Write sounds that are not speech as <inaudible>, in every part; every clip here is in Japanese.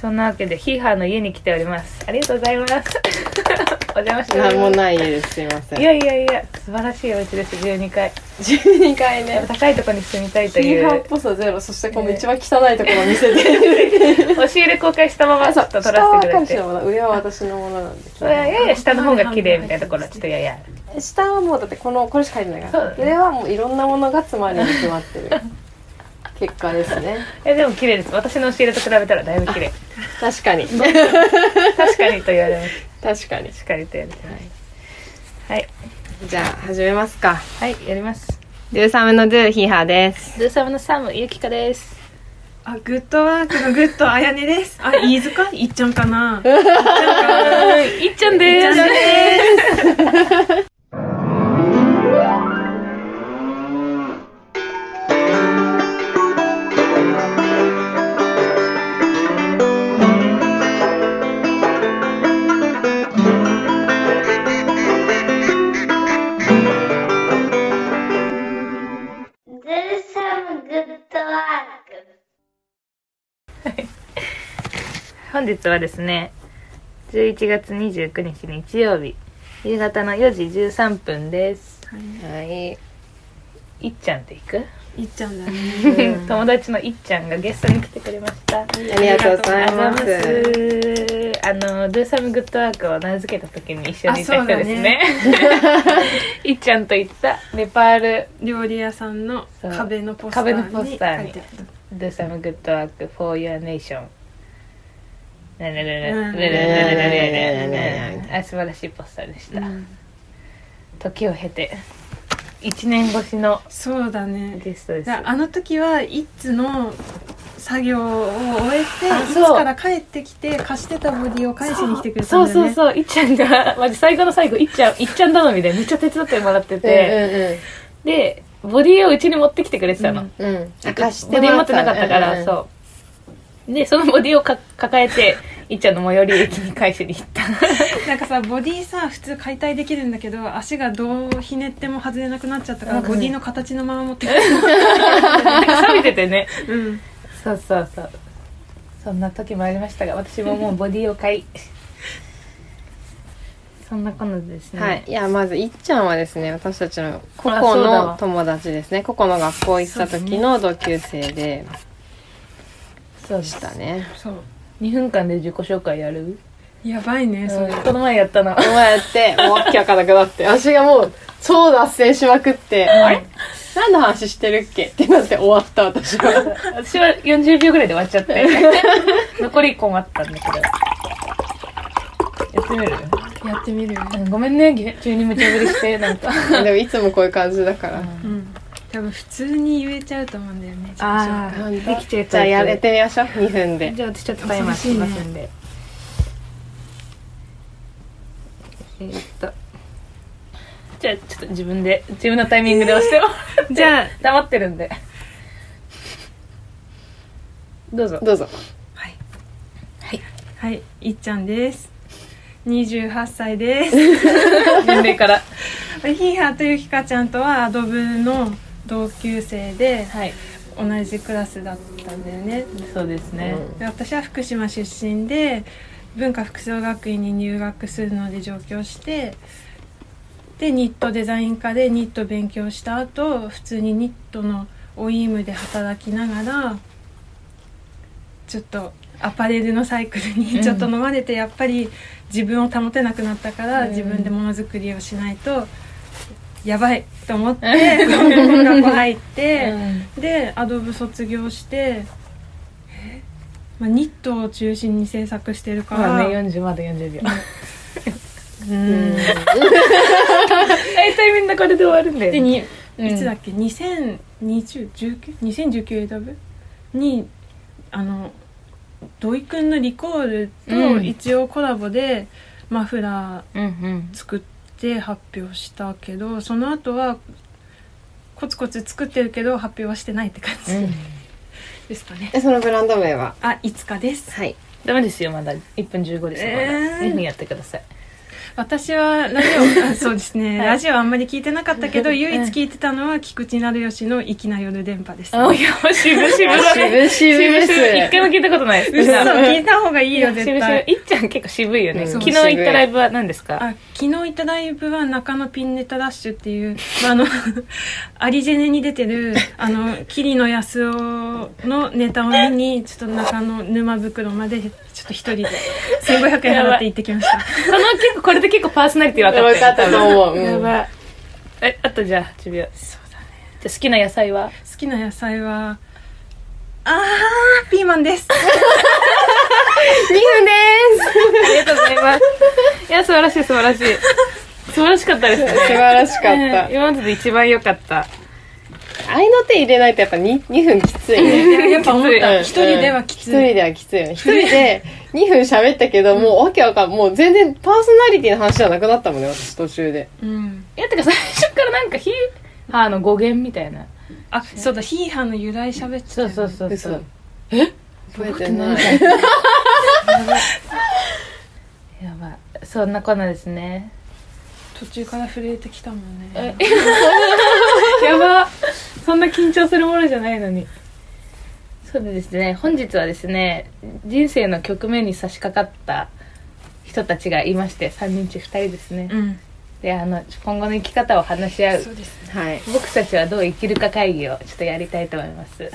そんなわけでヒーハーの家に来ております。ありがとうございます。<laughs> お邪魔しておなんもない家ですすいません。すいやいやいや素晴らしいお家です。12階。12階ね。高いところに住みたいとヒいう。ーハーっぽさゼロ。そしてこの一番汚いところを見せて。<laughs> 押し入れ公開したままちょっと撮らせてくれて上は私のものなんでそれはやや下の方が綺麗みたいなところはちょっとやや。ある下はもうだってこのこれしか入ってないから、上はもういろんなものが詰まりに詰まってる結果ですね。<laughs> えでも綺麗です。私の押し入れと比べたらだいぶ綺麗。確かに。<laughs> 確かにと言われます。<laughs> 確かに。しっかりとやりたいはい。じゃあ始めますか。はいやります。ドゥーサムのドゥーヒーハーです。ドゥーサムのサムゆきかです。あ、グッドワークのグッドあやねです。あ、飯塚？いっちゃんかな？いっちゃんでいっちゃんす。です。本日はですね11月29日日曜日夕方の4時13分です。はい。いっちゃんって行く？いっちゃんだね。<laughs> 友達のいっちゃんがゲストに来てくれました。ありがとうございまます。すあの「ドゥーサムグッドワーク」を名付けた時に一緒にいた人ですね。<laughs> いっちゃんと行った？ネパール。料理屋さんの壁のポスターに壁のポスターに書いてあった「ドゥーサムグッドワーク for your nation」あ素晴らしいポスターでした、うん時を経て1年越しのそうだね。ゲストですだあの時はイッツの作業を終えて、あいつそうから帰ってきて貸してたボディを返しに来てくれたそうだよ。そうそういっちゃんがマジ最後の最後いっちゃんいっちゃん頼みでめっちゃ手伝ってもらってて、でボディをうちに持ってきてくれてたの、うんうんうんあ貸してボディ持ってなかったから、そうでそのボディをか抱えていっちゃんの最寄り駅に返しに行った。<laughs> なんかさボディさ普通解体できるんだけど足がどうひねっても外れなくなっちゃったから、ボディの形のまま持ってくる、なんか錆びててね。うん、そうそうそう。そんな時もありましたが私ももうボディを買い。<laughs> そんなこんなでですね、はい、いやまずいっちゃんはですね私たちのコあコそうだわ。の友達ですね。ココの学校行った時の同級生でそうでしたね。そう。2分間で自己紹介やる、やばいねそれ、うんこの前やったのお前やってもうわけわかんなくなって私がもう超脱線しまくって、あれ？何の話してるっけ？ってなって終わった私は。<laughs> 私は40秒ぐらいで終わっちゃって。<laughs> 残り1個もあったんだけど。やってみる？やってみるうんごめんね急に無茶ぶりしてなんか。<laughs> でもいつもこういう感じだから、うん多分普通に言えちゃうと思うんだよねあ自己紹介。ーできちゃうじゃあやってみましょう2分で。じゃあ私ちょっとタイマーしますんで、えーっと。じゃあちょっと自分で自分のタイミングで押してもじゃあ黙ってるんで。どうぞ。どうぞ。はい。はい。はいいっちゃんです。28歳です。<laughs> 年齢から。<laughs> ヒーハーとゆきかちゃんとはアドブの同級生ではい。同じクラスだったんだよね。そうですね、で私は福島出身で文化服装学院に入学するので上京してでニットデザイン科でニット勉強した後普通にニットのオイームで働きながらちょっとアパレルのサイクルにちょっと飲まれてやっぱり自分を保てなくなったからうん。自分でものづくりをしないとやばいと思って <laughs> 音楽入って。でアドブ卒業して、えまあ、ニットを中心に制作してるから、まあね40まだ40秒。うん。<laughs> 大体みんなこれで終わるんだよね。でに、うん。いつだっけ？2019?2019 選ぶにあの土井くんのリコールうん。と一応コラボでマフラうんうん。ー作って発表したけどその後はコツコツ作ってるけど発表はしてないって感じ、うん。<laughs> ですかね。でそのブランド名は？あいつかです。はい。ダメですよまだ。1分15ですよまだ、えー。2分やってください私はラジオあそうですね、はい。ラジオあんまり聞いてなかったけど唯一聞いてたのは菊池成吉の「粋な夜電波」です、あいや渋々。渋々。です一回も聞いたことないです。嘘聞いた方がいいよ絶対。いっちゃん結構渋いよね、うん。昨日行ったライブは何ですか？あ昨日行ったライブは中野ピンネタダッシュっていう、まあ、あの <laughs> アリジェネに出てるあの桐野安夫のネタを見にちょっと中野沼袋までちょっと一人で1500円払って行ってきました。<laughs> この結構これで結構パーソナリティ分かったよ分かったと思う。うん。やばい。えあとじゃあ10秒そうだねじゃあ好きな野菜は？好きな野菜はあーピーマンです。2分です。ありがとうございます。いや素晴らしい素晴らしい。素晴らしかったですね。素晴らしかった。うん。今までで一番良かった合いの手入れないとやっぱ 2, 2分きついいねややっぱ思った。うん。一人ではきつい。一人ではきついよね。一人で2分喋ったけど、もうわけわかんもう全然パーソナリティの話じゃなくなったもんね私途中で。うん。いやてか最初からなんかヒーハーの語源みたいな。あそうだヒーハーの由来喋ってたよね。そうそうそうそう。覚えてない。やばい。そんなこんなですね。途中から震えてきたもんえ？ね <laughs> やばそんな緊張するものじゃないのに。そうでですね。本日はですね人生の局面に差し掛かった人たちがいまして3人中2人ですね、うん。であの今後の生き方を話し合うそうですはい。僕たちはどう生きるか会議をちょっとやりたいと思います。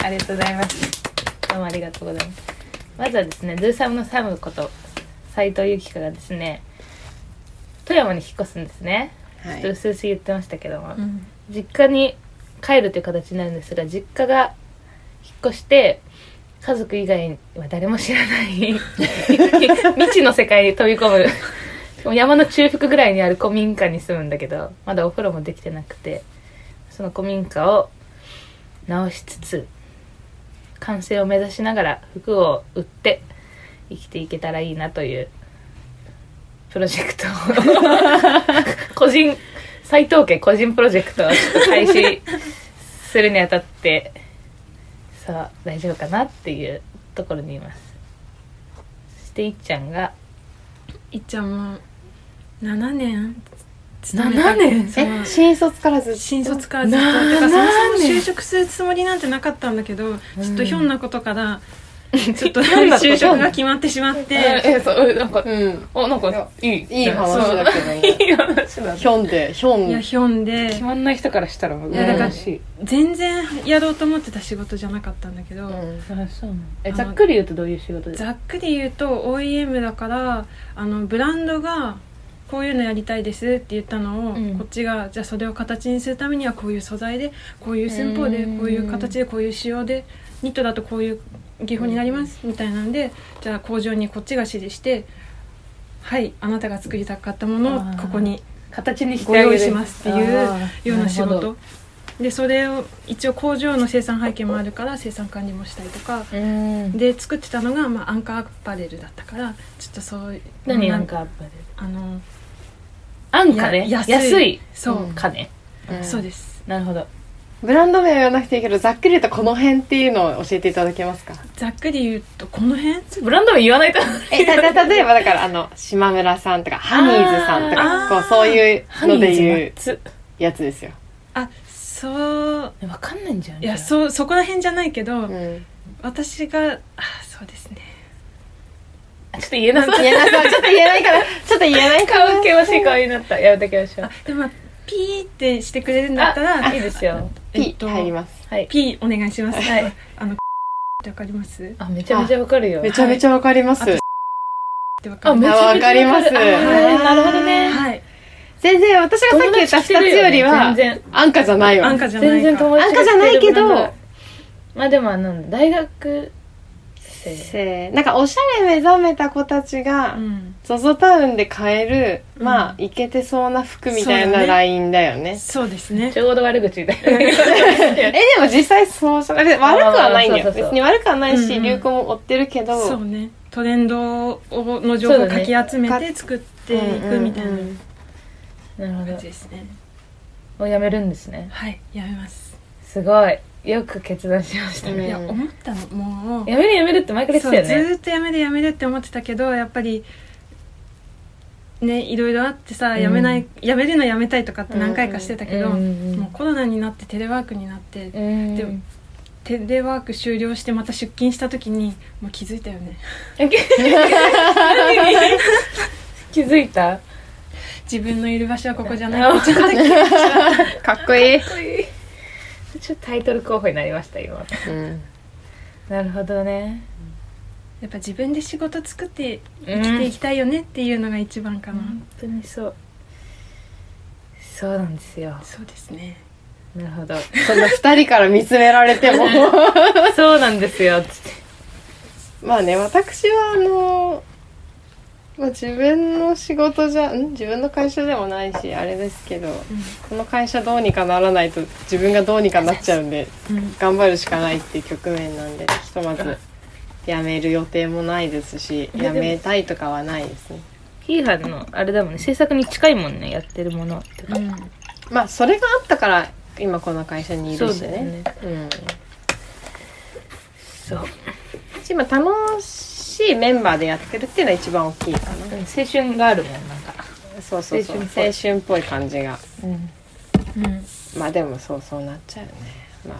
ありがとうございます。どうもありがとうございます。まずはですねドゥーサムのサムこと斉藤由貴香がですね富山に引っ越すんですね、はちょっとうすうす言ってましたけども、うん。実家に帰るという形になるんですが実家が引っ越して家族以外は誰も知らない <laughs> 未知の世界に飛び込む。山の中腹ぐらいにある古民家に住むんだけどまだお風呂もできてなくてその古民家を直しつつ完成を目指しながら服を売って生きていけたらいいなというプロジェクトを。<laughs> 個人斎藤家個人プロジェクトをちょっと開始するにあたってさあ大丈夫かなっていうところにいます。そしていっちゃんがいっちゃんも7年。勤めた7年？え新卒からずっと。新卒からずっと。なだからそもそも就職するつもりなんてなかったんだけど、ちょっとひょんなことから <laughs> ちょっと就職が決まってしまって。えそうなんかうん。おなんかいいい。い話だけど。ね <laughs> いい話だ。ひょんでひょん。いやひょんで。決まんない人からしたら羨ましい。全然やろうと思ってた仕事じゃなかったんだけど、うん。えざっくり言うとどういう仕事ですか？ざっくり言うと OEM だからあのブランドがこういうのやりたいですって言ったのを、うん。こっちがじゃあそれを形にするためにはこういう素材でこういう寸法でうん。こういう形でこういう仕様でニットだとこういう技法になりますみたいなんでじゃあ工場にこっちが指示してはいあなたが作りたかったものをここに形にしてご用意しますっていうような仕事。でそれを一応工場の生産背景もあるから生産管理もしたりとか。うん。で作ってたのが、まあ、アンカーアパレルだったからちょっとそういう何アンカーアッパーであの安価ね。や安い。安いそう、うん。金。うんそうです。なるほどブランド名は言わなくていいけどざっくり言うとこの辺っていうのを教えていただけますか？ざっくり言うとこの辺？ブランド名言わないと。えたた例えばだからあの島村さんとかハニーズさんとかこうそういうので言うつやつですよ、あそう。わかんないんじゃんい？やうそうそこら辺じゃないけど、うん、私があそうですね。ちょっと言えなさ言えなそう。ちょっと言えないからちょっと言えないから <laughs> 顔険しい顔になった。やめてきましょう。あでもまあピーってしてくれるんだったらあいいですよえ P っと入ります。はい。ピーお願いします。はい。あのって <laughs> わかります？っあめちゃめちゃわかるよ。めちゃめちゃわかります、あめちゃめちゃわかります。なるほどね。はい。全然私がさっき言った2つよりは全然。安価じゃないわ。安価じゃないか。全然友達安価じゃないけどまあでもあの大学生せ。ーなんかおしゃれ目覚めた子たちが、うん。ZOZO タウンで買える、うん。まあ、いけてそうな服みたいなラインだよね。そうですね。ちょうど悪口みたい <laughs> え、でも実際そう。悪くはないんだよ。あーそうそうそう。別に悪くはないし、うんうん。流行も追ってるけど。そうね。トレンドをの情報をかき集めて作っていくみたいなうんうんなるほ感じですね。どもうやめるんですね。はいやめます。すごいよく決断しましたうんね。いや思ったの。もう。やめるやめるって前から言ってたよね。そうずーっとやめるやめるって思ってたけどやっぱりねいろいろあってさ辞めない、辞めるの辞めたいとかって何回かしてたけど、うんうんうんもうコロナになってテレワークになって、うん。でもテレワーク終了してまた出勤した時にもう気づいたよね。気づいた？自分のいる場所はここじゃない。<laughs> かっこいい。ちょっとタイトル候補になりました今。うん。なるほどね。やっぱ自分で仕事作ってうん。生きていきたいよねっていうのが一番かな、本当にそう。そうなんですよ。そうですね。なるほど。そんな二人から見つめられても。<laughs> そうなんですよ。つってまあね、私はあの、まあ、自分の仕事じゃ、ん？自分の会社でもないし、あれですけど、この会社どうにかならないと自分がどうにかなっちゃうんで、うん。頑張るしかないっていう局面なんで、ひとまず辞める予定もないですし、辞めたいとかはないですね。ヒーハーのあれだもんね制作に近いもんねやってるものってか、うん。まあ、それがあったから、今この会社にいるしそうだよね。ねうん。そう、今楽しいメンバーでやってるっていうのは一番大きいかな。うん、青春があるもんなんか。そうそうそう。青春っぽい。青春っぽい感じが。うん。うん。まあでもそうそうなっちゃうよね。ま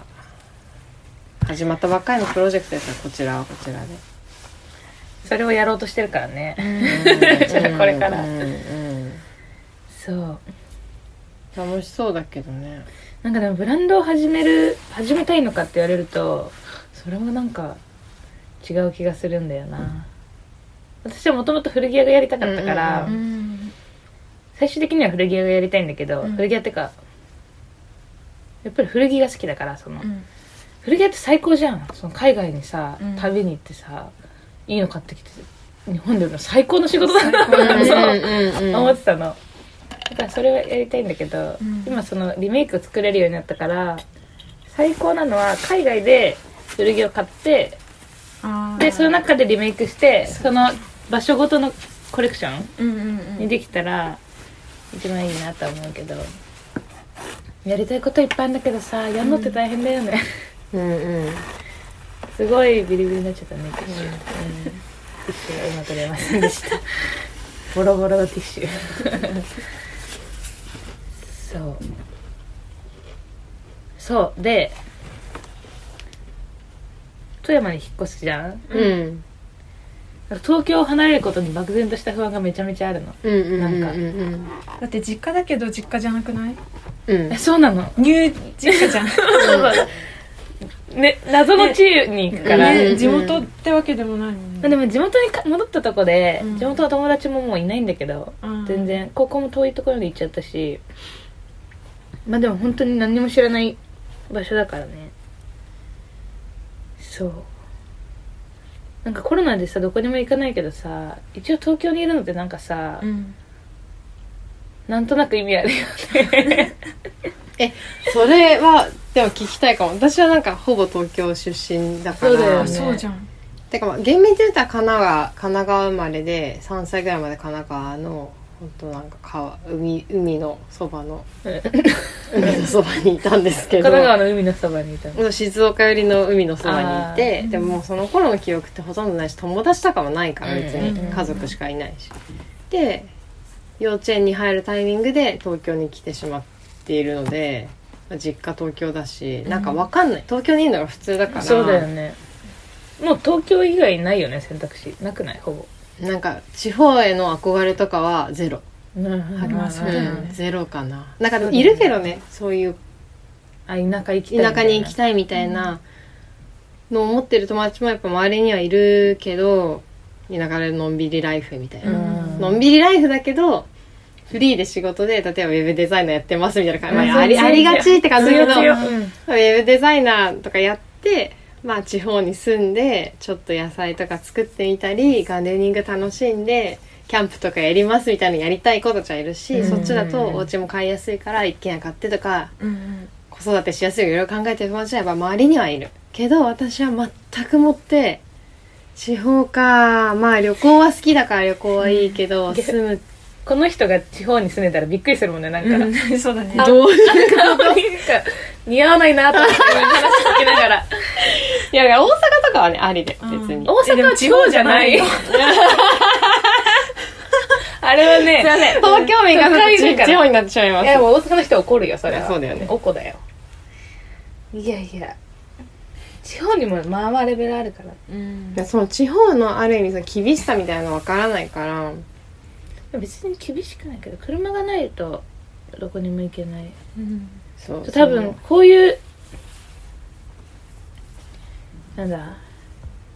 あ。始まったばっかりのプロジェクトですからこちらはこちらで。それをやろうとしてるからね、うん。じゃあこれから。うんうん。そう。楽しそうだけどね。なんかでもブランドを始める始めたいのかって言われるとそれもなんか違う気がするんだよな、私はもともと古着屋がやりたかったから、うんうん最終的には古着屋がやりたいんだけど、うん。古着屋ってかやっぱり古着が好きだからその、うん。古着屋って最高じゃん。その海外にさ、うん。旅に行ってさいいの買ってきて日本での最高の仕事だな最高だね。そううんうん思ってたの。だからそれはやりたいんだけど、うん。今そのリメイクを作れるようになったから最高なのは海外で古着を買ってでその中でリメイクしてその場所ごとのコレクションうんうんうん。にできたら一番いいなとは思うけど。やりたいこといっぱいあるんだけどさやんのって大変だよね、うんうん。すごいビリビリになっちゃったねティッシュ、うん、ティッシュがうまく出ませんでした。<laughs> ボロボロのティッシュ。<laughs> そう。そう。で富山に引っ越すじゃん。うん。東京を離れることに漠然とした不安がめちゃめちゃあるの。うんうんなんかうん。だって実家だけど実家じゃなくない？うん。えそうなの？ニュー実家じゃん。<laughs> ね謎の地に行くから、ねね地元ってわけでもないもんまあねでも地元にか戻ったとこで、うん。地元の友達ももういないんだけど、うん全然。高校も遠いところに行っちゃったし。まあでも本当に何にも知らない場所だからねそう。なんかコロナでさどこにも行かないけどさ一応東京にいるのってなんかさ、うん。なんとなく意味あるよね。<laughs> えそれはでも聞きたいかも。私はなんかほぼ東京出身だから。あそうだよね。そうじゃん。てかまあ厳密に言ったら神奈川神奈川生まれで3歳ぐらいまで神奈川の本当なんか川海海のそばの海のそばにいたんですけ神ど奈川の海のそばにいたの？静岡寄りの海のそばにいあてー。でもその頃の記憶ってほとんどないし友達とかもないから別うんに家族しかいないし。で幼稚園に入るタイミングで東京に来てしまっているのでまあ実家東京だしなんかわかんない。東京にいるのが普通だから。そうだよね。もう東京以外ないよね選択肢。なくない？ほぼなんか地方への憧れとかはゼロ、うんまあそうだよね。うんゼロかな。なんかでもいるけどね。そういうあ田舎行きたい田舎に行きたいみたいなのを思ってる友達もやっぱ周りにはいるけど田舎でのんびりライフみたいな、うん。のんびりライフだけどフリーで仕事で例えばウェブデザイナーやってますみたいな感じ、まあ、ありありがちって感じだけど強ウェブデザイナーとかやってまあ地方に住んでちょっと野菜とか作ってみたりガーデニング楽しんでキャンプとかやりますみたいなのやりたい子たちはいるし、うん。そっちだとお家も買いやすいから一軒家買ってとかうん子育てしやすいよいろいろ考えてる友達はやっぱ周りにはいる。けど私は全くもって地方かまあ旅行は好きだから旅行はいいけど、うん。住むこの人が地方に住んでたらびっくりするもんねなんか、うん <laughs> そうだね。どうなんか似合わないなと思って話聞きながら。<laughs> いやいや大阪とかはねありで別に、うん大阪は地方じゃない。<laughs> あれはね東京民が地方になってしまいます。いやもう大阪の人は怒るよそれは。そうだよね。おこだよ。いやいや地方にもまあまあレベルあるから。うん。いやその地方のある意味その厳しさみたいなのわからないから別に厳しくないけど車がないとどこにも行けない。うん。そう多分こういうなんだ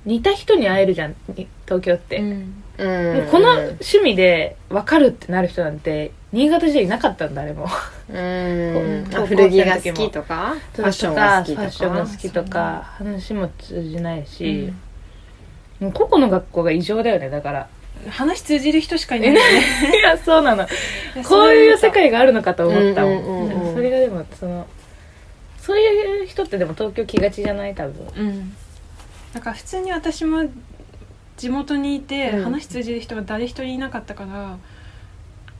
似た人に会えるじゃんに東京って、うん。そう、うもうん。この趣味で分かるってなる人なんて新潟じゃいなかったんだ誰も。うん。古着が好きとかファッションが好きとか。ファッションが好きとか話も通じないし、もう個々の学校が異常だよねだから話通じる人しかいないよね。<laughs> いやそうなの。こういう世界があるのかと思ったもん,、うんうんうんうんそれがでもそのそういう人ってでも東京来がちじゃない多分。うん。だから普通に私も地元にいてうん。話通じる人が誰一人いなかったから、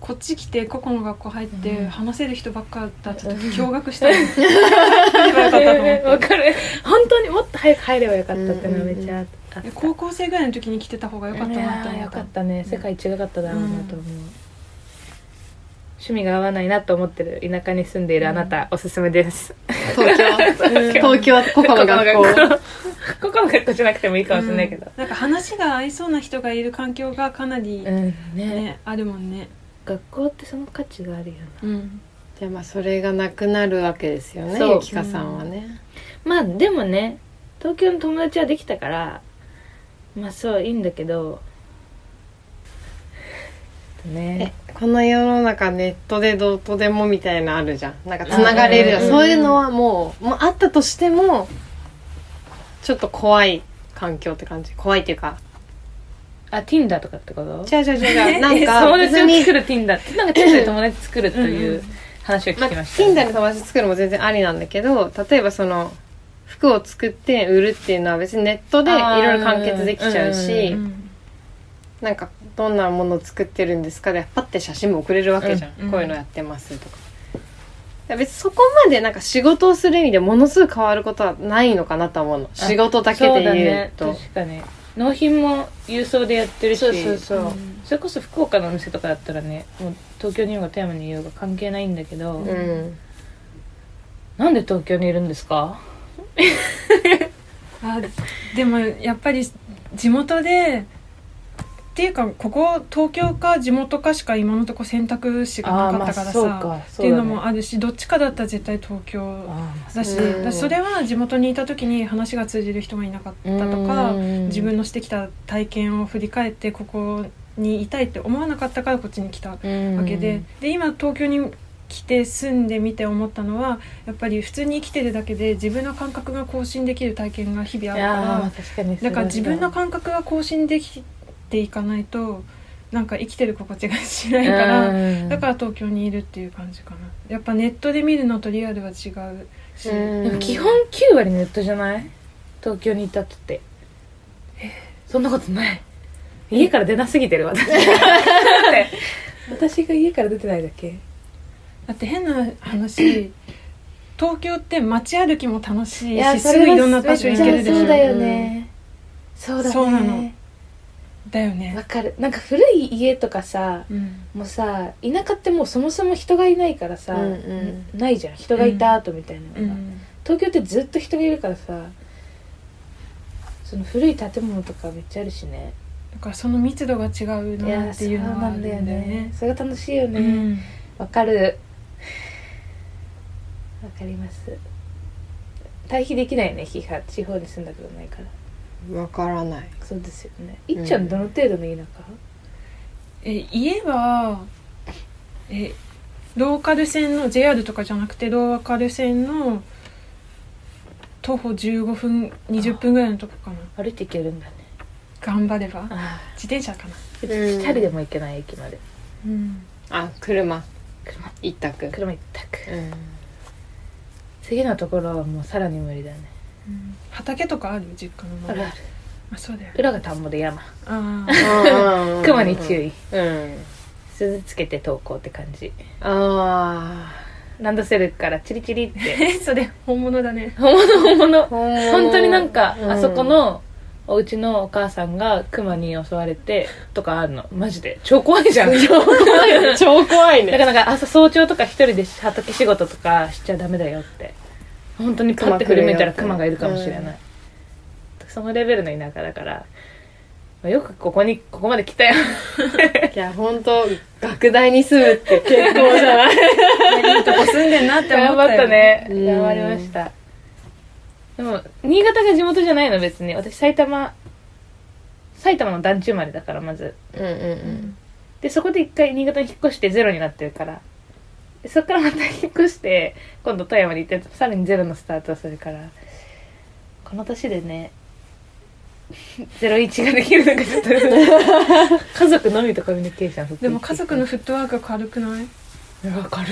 こっち来て個々の学校入ってうん。話せる人ばっかだった時驚愕したの言わなかったと思って。<laughs> わかる。本当にもっと早く入ればよかったってのはめっちゃあった、で高校生ぐらいの時に来てた方が良かったなっていやーよ思ったかったね世界違かっただろうなと思う、趣味が合わないなと思ってる田舎に住んでいるあなた、おすすめです。東京。<laughs> 東京。個々の学校。<laughs> ここの学校じゃなくてもいいかもしれないけど。なんか話が合いそうな人がいる環境がかなり、うんね。ねあるもんね。学校ってその価値があるよな。うん。でまあそれがなくなるわけですよねゆきかさんはね、まあでもね東京の友達はできたからまあそういいんだけど。ね。えこの世の中ネットでどうとでもみたいなのあるじゃん。なんかつながれるじゃん。うんそういうのはもうもうあったとしてもちょっと怖い環境って感じ。怖いっていうか。あ Tinder とかってこと？違う違う違う。<laughs> なんえか友達を作る Tinder って。なんか Tinder で友達作るという話を聞まあ、きました、Tinder で友達作るのも全然ありなんだけど例えばその服を作って売るっていうのは別にネットでいろいろ完結できちゃうし、うんうんなんかどんなものを作ってるんですかでパッて写真も送れるわけじゃん、うんこういうのやってますとか。別にそこまでなんか仕事をする意味でものすごく変わることはないのかなと思うの。仕事だけで言うね。と確かに。納品も郵送でやってるし。そうそうそう。うん。それこそ福岡のお店とかだったらねもう東京にいようが富山にいようが関係ないんだけど、うん。なんで東京にいるんですか？あでもやっぱり地元でっていうかここ東京か地元かしか今のとこ選択肢がなかったからさ、かっていうのもあるしどっちかだったら絶対東京だし、それは地元にいた時に話が通じる人がいなかったとか自分のしてきた体験を振り返ってここにいたいって思わなかったからこっちに来たわのけで、で今東京に来て住んでみて思ったのはやっぱり普通に生きてるだけで自分の感覚が更新できる体験が日々あいるからだから自分の感覚が更新できていかないとなんか生きてる心地がしないから、うん。だから東京にいるっていう感じかな。やっぱネットで見るのとリアルは違うし、基本9割ネットじゃない？東京にいたって。ってそんなことない。家から出なすぎてる私。だって私が家から出てないだけだって変な話 <clears throat> 東京って街歩きも楽しいしすぐいろんな場所行けるでしょ。そうだよね。そうだね。そうなの。だよね。わかる。なんか古い家とかさうん。もうさ田舎ってもうそもそも人がいないからさ、うんうん。ないじゃん。人がいた後みたいなのが、うん。東京ってずっと人がいるからさその古い建物とかめっちゃあるしね。だからその密度が違うなっていうのはあるんだよね。それが楽しいようねん。わ、かるわかります。対比できないね批判地方に住んだことないから。わからない。そうですよね。いっちゃんどの程度の田舎、え家はえローカル線の JR とかじゃなくてローカル線の徒歩15分20分ぐらいのとこかな。歩いて行けるんだね。頑張れば。あ自転車かな。あ2人でも行けない駅まで。うん。あ車。車。一択。車一択。うん次のところはもうさらに無理だね。畑とかある？実家の周りある。あるあそうだよ裏が田んぼで山。ああ熊に注意。うん。鈴つけて登校って感じ。あランドセルからチリチリって。え <laughs> それ本物だね。本物本物。あ本当になんか、うん。あそこのお家のお母さんが熊に襲われてとかあるの。マジで。超怖いじゃん。超怖い <laughs> だかねらなんか朝早朝とか一人で畑仕事とかしちゃダメだよって。本当にパッて振り向いたら熊がいるかもしれない、そのレベルの田舎だから。まあよくここにここまで来たよ。<laughs> いや本当学大に住むって結構じゃない？<laughs> いいとこ住んでんなって思頑張ったよ。ったね。うん。頑張りましたでも新潟が地元じゃないの別に。私埼玉埼玉の団地生まれだからまず。うんうんうん。でそこで一回新潟に引っ越してゼロになってるから。でそっからまた <laughs> 引っ越して今度富山に行ってさらにゼロのスタートをするから。この年でね <laughs> 01ができるのがちょっと。<laughs> 家族のみとコミュニケーションでも家族のフットワーク軽くない？わかる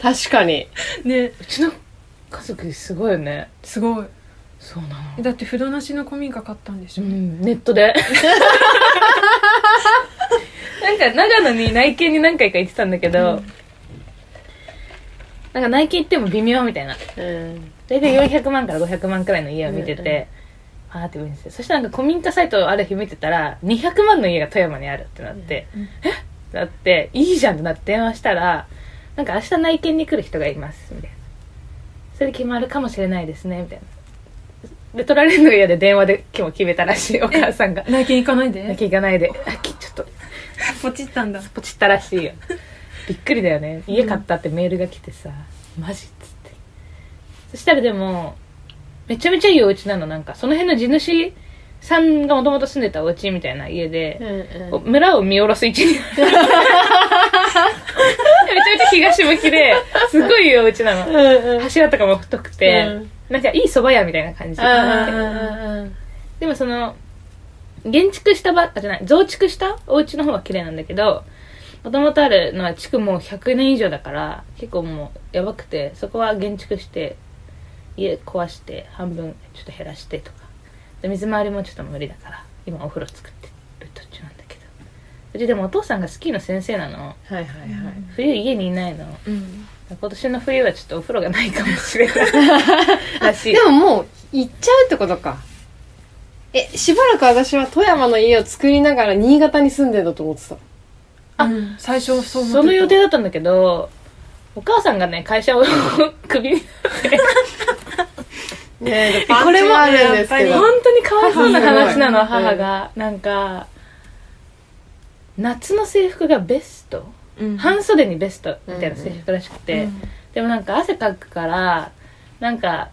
確かに。ねうちの家族すごいよね。すごい。そうなの。えだって風呂なしの古民家買ったんでしょ、うん、ネットで。<laughs> なんか長野に内見に何回か行ってたんだけど、うん。なんか内見行っても微妙みたいな。うん。大体400万から500万くらいの家を見てて、あーって見ててそしたらなんか古民家サイトをある日見てたら200万の家が富山にあるってなって、うん。え？っってなっていいじゃんってなって電話したらなんか明日内見に来る人がいますみたいなそれで決まるかもしれないですねみたいな。で取られるのが嫌で電話で今日決めたらしいお母さんが。内見行かないで？なきゃいかないで。あきちょっと。ポチったんだ。ポチったらしいよ。びっくりだよね。家買ったってメールが来てさ、マジっつって。そしたらでもめちゃめちゃいいお家なの。なんかその辺の地主さんがもともと住んでたお家みたいな家で、うんうん。村を見下ろす位置に。<laughs> めちゃめちゃ東向きですごいいいお家なの。うんうん。柱とかも太くて、うん。なんかいい蕎麦屋みたいな感じ。うんでもその建築したばあじゃない増築したお家の方は綺麗なんだけどもともとあるのは築もう100年以上だから結構もうやばくてそこは建築して家壊して半分ちょっと減らしてとかで水回りもちょっと無理だから今お風呂作ってる途中なんだけど。うちでもお父さんがスキーの先生なの。はいはいはい。冬家にいないの。うん。今年の冬はちょっとお風呂がないかもしれない。らしいでももう行っちゃうってことか。えしばらく私は富山の家を作りながら新潟に住んでると思ってた。あうん最初そう思ってた。その予定だったんだけどお母さんがね会社を <laughs> クビになってねえこれもあるんですけど。本当にかわいそうな話なの母が。なんか夏の制服がベスト。うん。半袖にベストみたいな制服らしくて、うん。でもなんか汗かくからなんか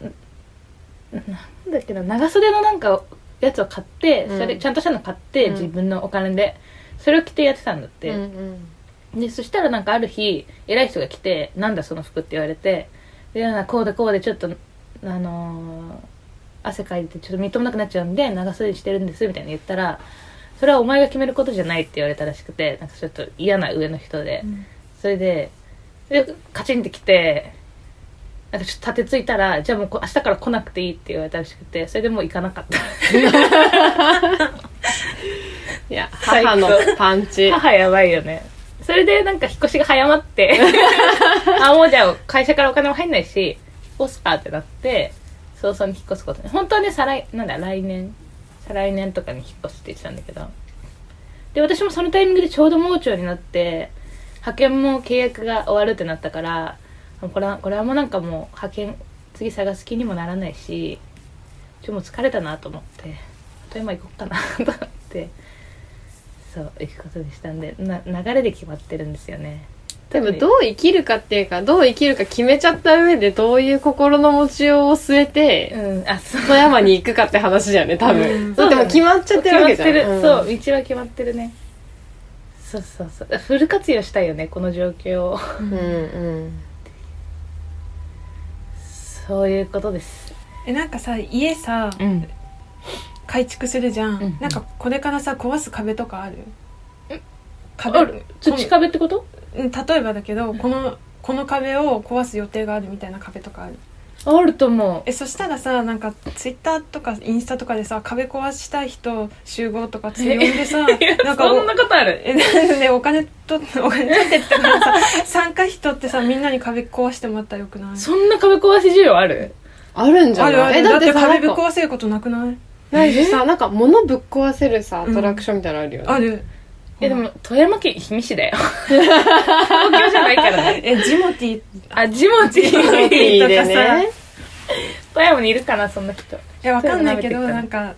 ななんだっけな長袖のなんかやつを買って、うん。それちゃんとしたの買って、うん。自分のお金でそれを着てやってたんだって、うんでそしたらなんかある日偉い人が来て「なんだその服」って言われてでこうでこうでちょっとあのー汗かいてちょっとみっともなくなっちゃうんで長袖にしてるんですみたいに言ったらそれはお前が決めることじゃないって言われたらしくてなんかちょっと嫌な上の人で、うん。それででカチンって来てなんかちょっと立てついたらじゃあもうこ明日から来なくていいって言われたらしくてそれでもう行かなかった。<laughs> いや母のパンチ。<laughs> 母やばいよね。それでなんか引っ越しが早まって <laughs> あもうじゃあ会社からお金も入んないし越すかってなって早々に引っ越すことに。本当はね再来なんだ来年。再来年とかに引っ越すって言ってたんだけど。で私もそのタイミングでちょうど盲腸になって派遣も契約が終わるってなったからこれはこれはもうなんかもう派遣次探す気にもならないしちょっともう疲れたなと思って富山行こうかなと思ってそう行くことにしたんでな流れで決まってるんですよね。でもどう生きるかっていうかどう生きるか決めちゃった上でどういう心の持ちようを据えてうん。あそう。富山に行くかって話だよね多分、うん。だってもう決まっちゃってるわけじゃん。決まってる、ん。そう道は決まってるね。そうそうそう。フル活用したいよねこの状況を。うんうん。そういうことです。えなんかさ家さうん。改築するじゃん、うん。なんかこれからさ壊す壁とかある？あ壁る土壁ってこと？うん例えばだけどこのこの壁を壊す予定があるみたいな壁とかある。あると思えそしたらさなんかツイッターとかインスタとかでさ壁壊したい人集合とか強んでさ <laughs> なんかそんなことある。えでお金とお金取ってって言ったからさ参加費取ってさみんなに壁壊してもらったらよくない？そんな壁壊し需要ある？あるんじゃない？あるある。えだって壁ぶっ壊せることなくない？ないしさなんか物ぶっ壊せるさアトラクションみたいなのあるよね、あるえでも富山県氷見市だよ。東京じゃないからね。<laughs> えジモティあジモティーでね。富山にいるかなそんな人。えわかんないけどなんか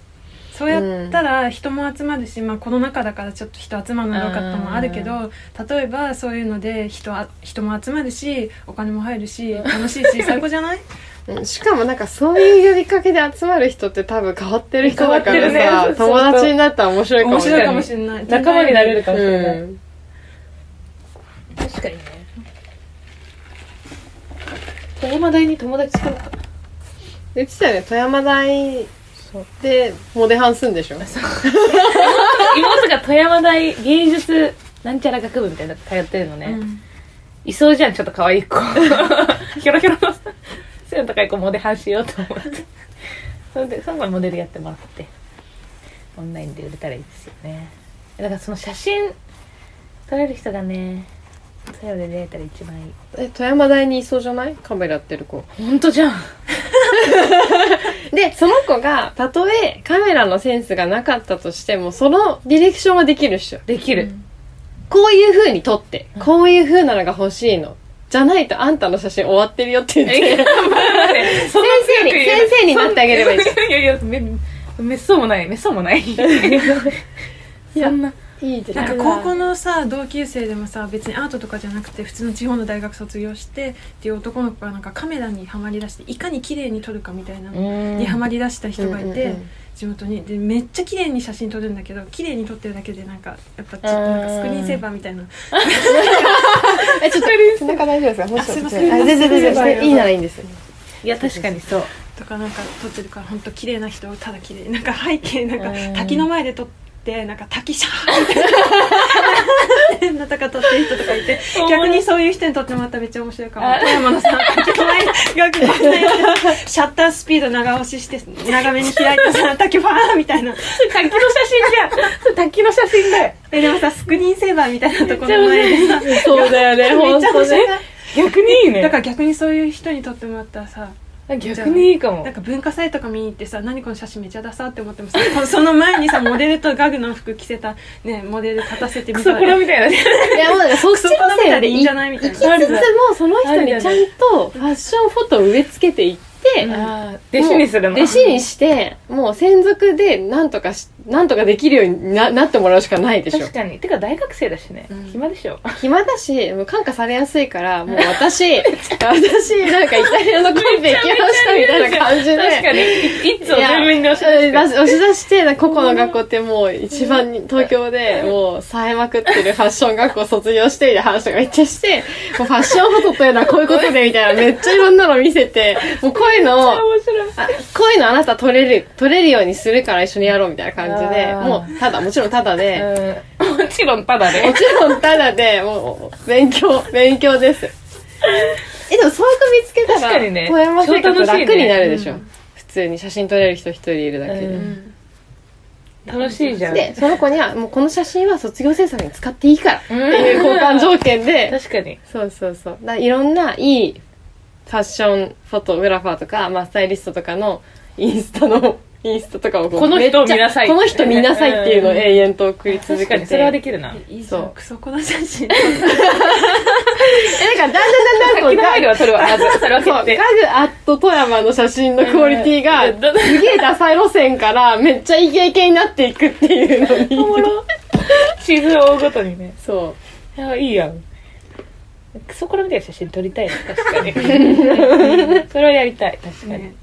そうやったら人も集まるし、まあ、コロナ禍だからちょっと人集まるのどうかってのもあるけど例えばそういうので人あ人も集まるしお金も入るし楽しいし最高じゃない？うんしかもなんかそういう呼びかけで集まる人って多分変わってる人だから変わさ、ってるね。友達になったら面白いかもしれない。面白いかもしれない。仲間になれるかもしれない、うん。確かにね。富山大に友達作ろうか。な言ってたよね富山大そう。でモデハンすんでしょ？<laughs> 妹が富山大芸術なんちゃら学部みたいなの通ってるのね、うん。いそうじゃんちょっと可愛い子。ひょろひょろの背の高い子モデハンしようと思って。それでその子にモデルやってもらって。オンラインで売れたらいいですよね。だからその写真撮れる人がね富山で出会えたら一番いい。え富山大にいそうじゃない？カメラやってる子。本当じゃん。<laughs> でその子がたとえカメラのセンスがなかったとしてもそのディレクションはできるっしょ。できる、こういう風に撮ってこういう風なのが欲しいのじゃないとあんたの写真終わってるよって言って。先先生に先生になってあげればいいじゃん。いやいやめめっそうもない。めっそうもない。<laughs> そんないいじなんか高校のさ同級生でもさ別にアートとかじゃなくて普通の地方の大学卒業してっていう男の子がなんかカメラにはまりだしていかに綺麗に撮るかみたいなのにはまりだした人がいて、地元に。でめっちゃ綺麗に写真撮るんだけど綺麗に撮ってるだけでなんかやっぱちょっとなんかスクリーンセーバーみたいな。<laughs> えちょっと背中大丈夫ですか？もうちょっと。すいません。あ全然全然いいならいいんですいや確かにそう。とかなんか撮ってるから本当綺麗な人をただ綺麗。なんか背景なんかうん。滝の前で撮ってなんか滝シャーみたいなとか撮ってる人とかいて逆にそういう人に撮ってもらったらめっちゃ面白いかも。あ富山のさ滝の前がシャッタースピード長押しして長めに開いてさ滝ファーみたいな。滝の写真じゃん。滝の写真だよ。えでもさスクリーンセーバーみたいなところの前でさそうだよね本当ね。逆にいいね。だから逆にそういう人に撮ってもらったらさ逆にいいかも。なんか文化祭とか見に行ってさ何この写真めちゃダサって思ってもさこ <laughs> その前にさモデルとガグの服着せたねモデル立たせてみクソコラみたいな。ね <laughs> いやもうなんかそっちのクソコラみた線でいでいいんじゃないみたいな。行きつつもその人にちゃんとファッションフォトを植え付けていってあー弟子にするの。弟子にしてもう専属でなんとかしなんとかできるようにななってもらうしかないでしょ。確かに。てか大学生だしね、うん。暇でしょ。暇だしもう感化されやすいからもう私 <laughs> 私なんかイタリアのコンペ行きましたみたいな感じで。確かに。いいつを全面に押し出して押し出してなんか個々の学校ってもう一番に東京でもう冴えまくってるファッション学校卒業してみたいな話とかめっちゃしてもうファッションフォトというのはこういうことでみたいなめっちゃいろんなの見せてもうこういうのをこういうのあなた撮れる撮れるようにするから一緒にやろうみたいな感じであー。もうただもちろんただで、うん。もちろんただもねちろんただでもう勉強勉強です。えでもそういう子見つけたら確かにね。富山生活超楽になるでしょ、うん。普通に写真撮れる人一人いるだけで、うん。楽しいじゃん。でその子にはもうこの写真は卒業制作に使っていいから。ってうんいう交換条件で。確かに。そうそうそう。だいろんないいファッションフォトグラファーとか、まあ、スタイリストとかのインスタのインスタとかをこうこの人を見なさいこの人見なさいっていうのを永遠と送り続けて。確かにそれはできるな。そう。クソコラ写真。えだからだんだんだんだんこう先の前では撮るわまずそれはそう、ガグアット富山の写真のクオリティが、うんすげえダサい路線からめっちゃイケイケになっていくっていうのに。おもろ。地図を追うごとにね。そいやいいやん。クソコラみたいな写真撮りたいね確かに。<laughs> それはやりたい確かに、ね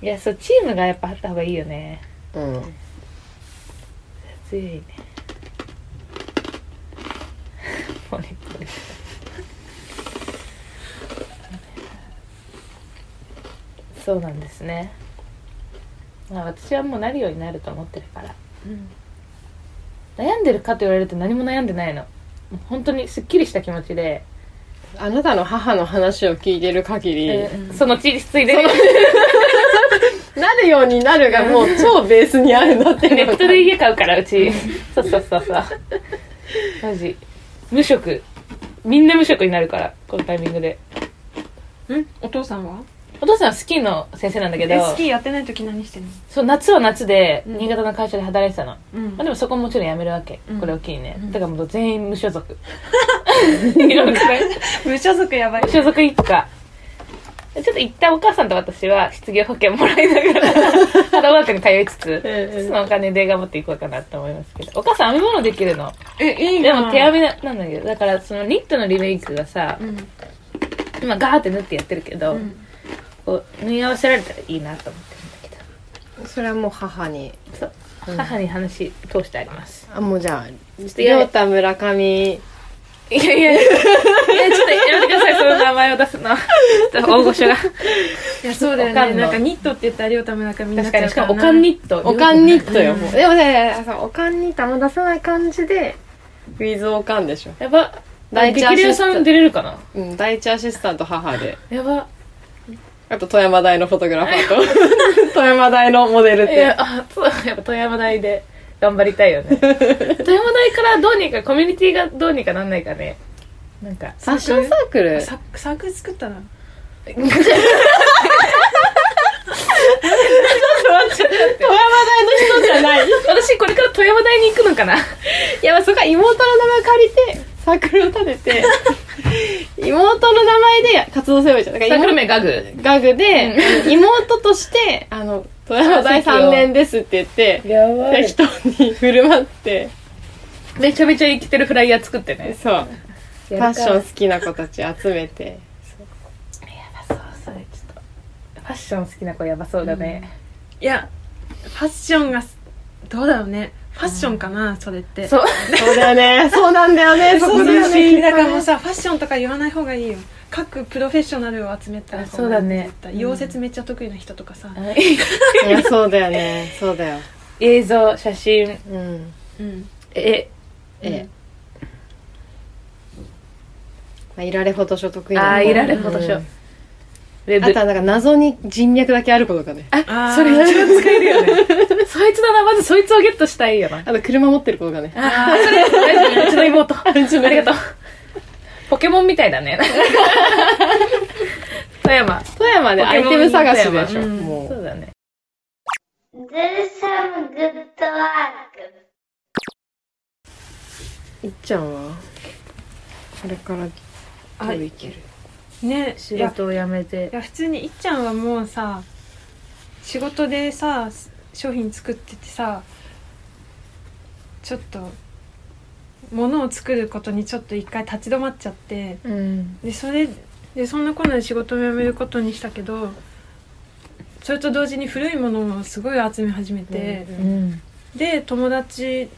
いやそうチームがやっぱあった方がいいよね。う。うん。強いね。ポリポリそうなんですね。まあ私はもうなるようになると思ってるから。悩んでるかと言われると何も悩んでないの。もう本当にすっきりした気持ちで、あなたの母の話を聞いてる限り、えーその血ついでなるようになるがもう超ベースにあるなってネットで家買うからうち。そうそうそうそう。マジ。無職。みんな無職になるからこのタイミングで。ん？お父さんは？お父さんはスキーの先生なんだけど。えスキーやってない時何してんの？そう夏は夏でうん。新潟の会社で働いてたの、うん。まあ、でもそこももちろん辞めるわけ、うん。これ大きいね、うん。だからもう全員無所属。<laughs> <laughs> いろいろ。<laughs> 無所属やばい。無所属一家ちょっと一旦お母さんと私は失業保険もらいながらハローワークに通いつつそのお金で頑張っていこうかなと思いますけどお母さん編み物できるの？えいいでなも手編みななんだけどだからそのニットのリメイクがさうん。今ガーって縫ってやってるけど、うん。こう縫い合わせられたらいいなと思ってるんだけど。それはもう母に。そう、うん。母に話通してあります。あもうじゃあとやれ亮太村上。いやいやいや。いやちょっとやめてくださいその名前を出すの。ちょっと大御所が。いやそうだよね。なんかニットって言ったら亮太村上になっ確ちゃうから。なかに。しかもおかんニット。おかんニットよ、うん。もうでもねおかんニットあんま出さない感じでウィズおかんでしょ。やば。第一激流さん出れるかな？うん第一アシスタント母で。やば。あと富山大のフォトグラファーと。<laughs> 富山大のモデルって。いやあそうやっぱ富山大で頑張りたいよね。<laughs> 富山大からどうにかコミュニティがどうにかなんないかねなんかファッションサークル？ササークル作ったら <laughs> 富山大の人じゃない。い私これから富山大に行くのかな。やまあそこは妹の名前借りてサークルを立てて <laughs> 妹の名前で活動すればいいじゃん。だからサークル名妹ガグ。ガグで、妹としてあの富山大3年ですって言って人に振る舞って。めちゃめちゃ生きてるフライヤー作ってね。そうフファッション好きな子たち集めて。やばそうそれちょっと。ファッション好きな子やばそうだね、いやファッションがどうだろうね。ファッションかなそれって。そう。そうだよね。そうなんだよねそこだよねだからもうさファッションとか言わない方がいいよ。各プロフェッショナルを集めたらあそうだね。溶接めっちゃ得意な人とかさ、<laughs> いやそうだよね。そうだよ。映像写真。うん。うん。ええ。え。まあ、いられフォトショー得意な。あーいられフォトショーうんあとはなんか謎に人脈だけあることかね。あそれ一番使えるよね。<laughs> そいつだなまずそいつをゲットしたいよな。あと車持ってることがね。あーそれ大丈夫うちの妹。ありがとう。ポケモンみたいだね。<laughs> 富山。富山でアイテム探しでしょ、うん。もう。そうだね.いっちゃんは？これからどあういける。ね仕事を辞めて。いや普通にいっちゃんはもうさ仕事でさ商品作っててさちょっと物を作ることにちょっと一回立ち止まっちゃって。うん。でそれでそんなこんなで仕事を辞めることにしたけどそれと同時に古いものをすごい集め始めて、うん。で友達